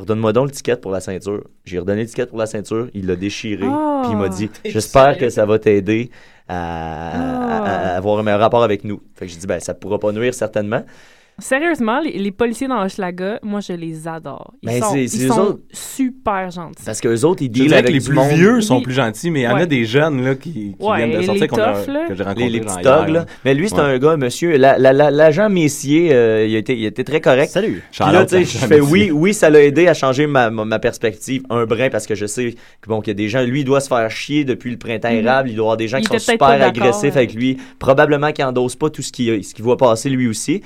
Redonne-moi donc le ticket pour la ceinture. J'ai redonné le ticket pour la ceinture, il l'a déchiré, Ah. puis il m'a dit T'es J'espère que ça va t'aider à, à- à avoir un meilleur rapport avec nous. Fait que j'ai dit Ben, ça pourra pas nuire certainement. Sérieusement, les, les policiers dans Hochelaga, moi, je les adore. Ils Ben, sont, c'est- ils c'est eux sont autres. super gentils. Parce qu'eux autres, ils Je dealent dirais avec que les du plus monde. vieux sont Oui. plus gentils, mais il y en Ouais. a des jeunes là, qui, qui Ouais, viennent de les sortir qu'on a- toughs, là. que j'ai rencontrés Les, les petits hier, là. Mais lui, c'est Ouais. un gars, monsieur. la- la- la- L'agent Messier, euh, il, a été, il a été très correct. Salut. Puis là, tu sais, je fais oui, oui, ça l'a aidé à changer ma, ma, ma perspective un brin parce que je sais que bon, qu'il y a des gens, lui, il doit se faire chier depuis le printemps Mhm. érable. Il doit y avoir des gens Il qui sont était peut-être super pas d'accord, agressifs euh. avec lui. Probablement qu'il endosse pas tout ce qu'il ce qu'il voit passer lui aussi.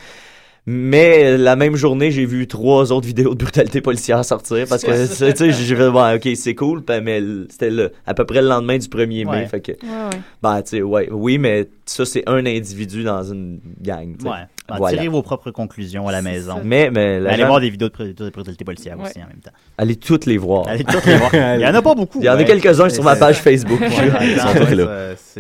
Mais la même journée, j'ai vu trois autres vidéos de brutalité policière sortir parce que, tu sais, j'ai fait, bon, ok, c'est cool, ben, mais c'était le- à peu près le lendemain du 1er mai. Ouais. Fait que, Ouais, ouais. ben, tu sais, ouais, oui, mais ça, c'est un individu dans une gang. tu sais. Ouais. Ben, Voilà. Tirez vos propres conclusions à la maison. Mais, mais, la Allez voir des vidéos de de brutalité policière Ouais. aussi en même temps. allez toutes les voir. Allez toutes les voir. Il y en a pas beaucoup. Il y en a ouais. quelques-uns sur ma page Facebook.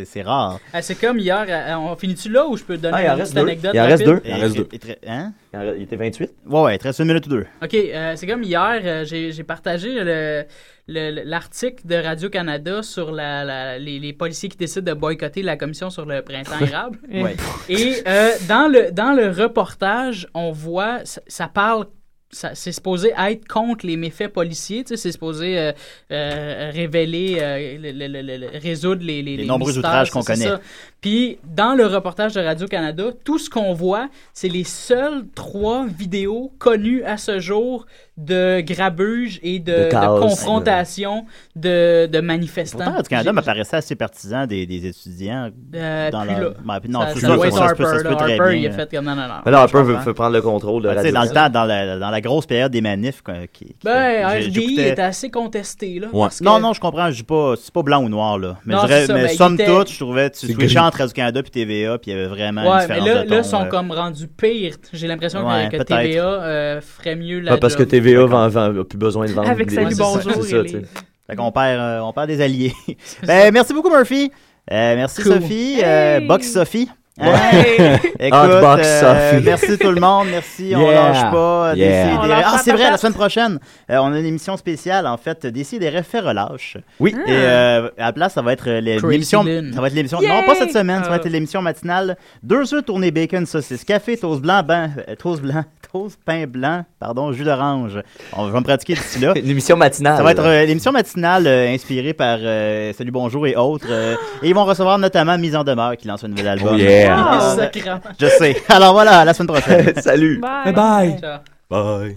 C'est rare. Ah, c'est comme hier, euh, on finit-tu là ou je peux te donner Ah, il en une reste petite deux. anecdote Il en reste deux. Il en reste deux. Hein? Il était 28? Ouais, ouais, il te reste une minute ou deux. OK, euh, c'est comme hier, euh, j'ai j'ai partagé le- l'article de Radio-Canada sur la, la- les, les policiers qui décident de boycotter la commission sur le printemps érable. Ouais. Et euh, dans, le, dans le reportage, on voit, ça, ça parle, ça- c'est supposé être contre les méfaits policiers, tu sais, c'est supposé euh, euh, révéler, euh, le- le- le- le- résoudre les, les, Les les nombreux mystères, outrages qu'on c'est connaît. ça. Puis dans le reportage de Radio-Canada, tout ce qu'on voit, c'est les seules trois vidéos connues à ce jour de grabuge et de, De de confrontation de, de manifestants. Pourtant, Radio Canada J'ai- m'apparaissait assez partisan des, des étudiants. Euh, dans plus la- là. Ben, puis non, ça, c'est ça ça, doit ça, se peut- ça Harper. se peut là. très Harper, bien. il a fait comme non, non, non. Mais là, veut, prendre le contrôle de Ben, tu sais, Radio dans le temps, dans la, dans la grosse période des manifs, qui, qui- Ben, RDI était assez contesté, là. Ouais. parce que- Non, non, je comprends. Je dis pas, c'est pas blanc ou noir, là. Mais, Non, je dirais- c'est ça, mais mais il somme toute, je trouvais, tu switchais. Entre Radio-Canada puis TVA, puis il y avait vraiment une Ouais, mais différence là, de là, ton, ils sont euh, comme rendus pires. J'ai l'impression que- Ouais, que, peut-être. TVA euh, ferait mieux la Ouais, parce que job. TVA vend, vend- a plus besoin de vendre. Avec des- Salut, c'est ça, bonjour c'est ça, et tu sais. les- Fait qu'on perd, euh, on perd des alliés. ben, merci beaucoup, Murphy. Euh, merci, Cool. Sophie. Euh, Hey! Box Sophie. Hein? Écoute, euh, merci tout le monde, merci, on Yeah. lâche pas. Yeah. Décidérez- On lâche Ah, c'est vrai, patate. la semaine prochaine, euh, on a une émission spéciale, en fait, Décidérez fait relâche. Oui. Et euh, à la place, ça va être euh, les- Crazy l'émission. Lynn. Ça va être l'émission. Yay! Non, pas cette semaine, ça va Ah. être l'émission matinale. Deux œufs tournés bacon, saucisse, café, toast blanc, ben, euh, toast blanc, pain blanc, pardon, jus d'orange. On va me pratiquer d'ici là. l'émission matinale. Ça va être euh, l'émission matinale euh, inspirée par euh, Salut Bonjour et autres. Euh, et ils vont recevoir notamment Mise en demeure qui lance un nouvel album. Oh, ah, je sais. Alors voilà, à la semaine prochaine. Salut. Bye. bye. bye.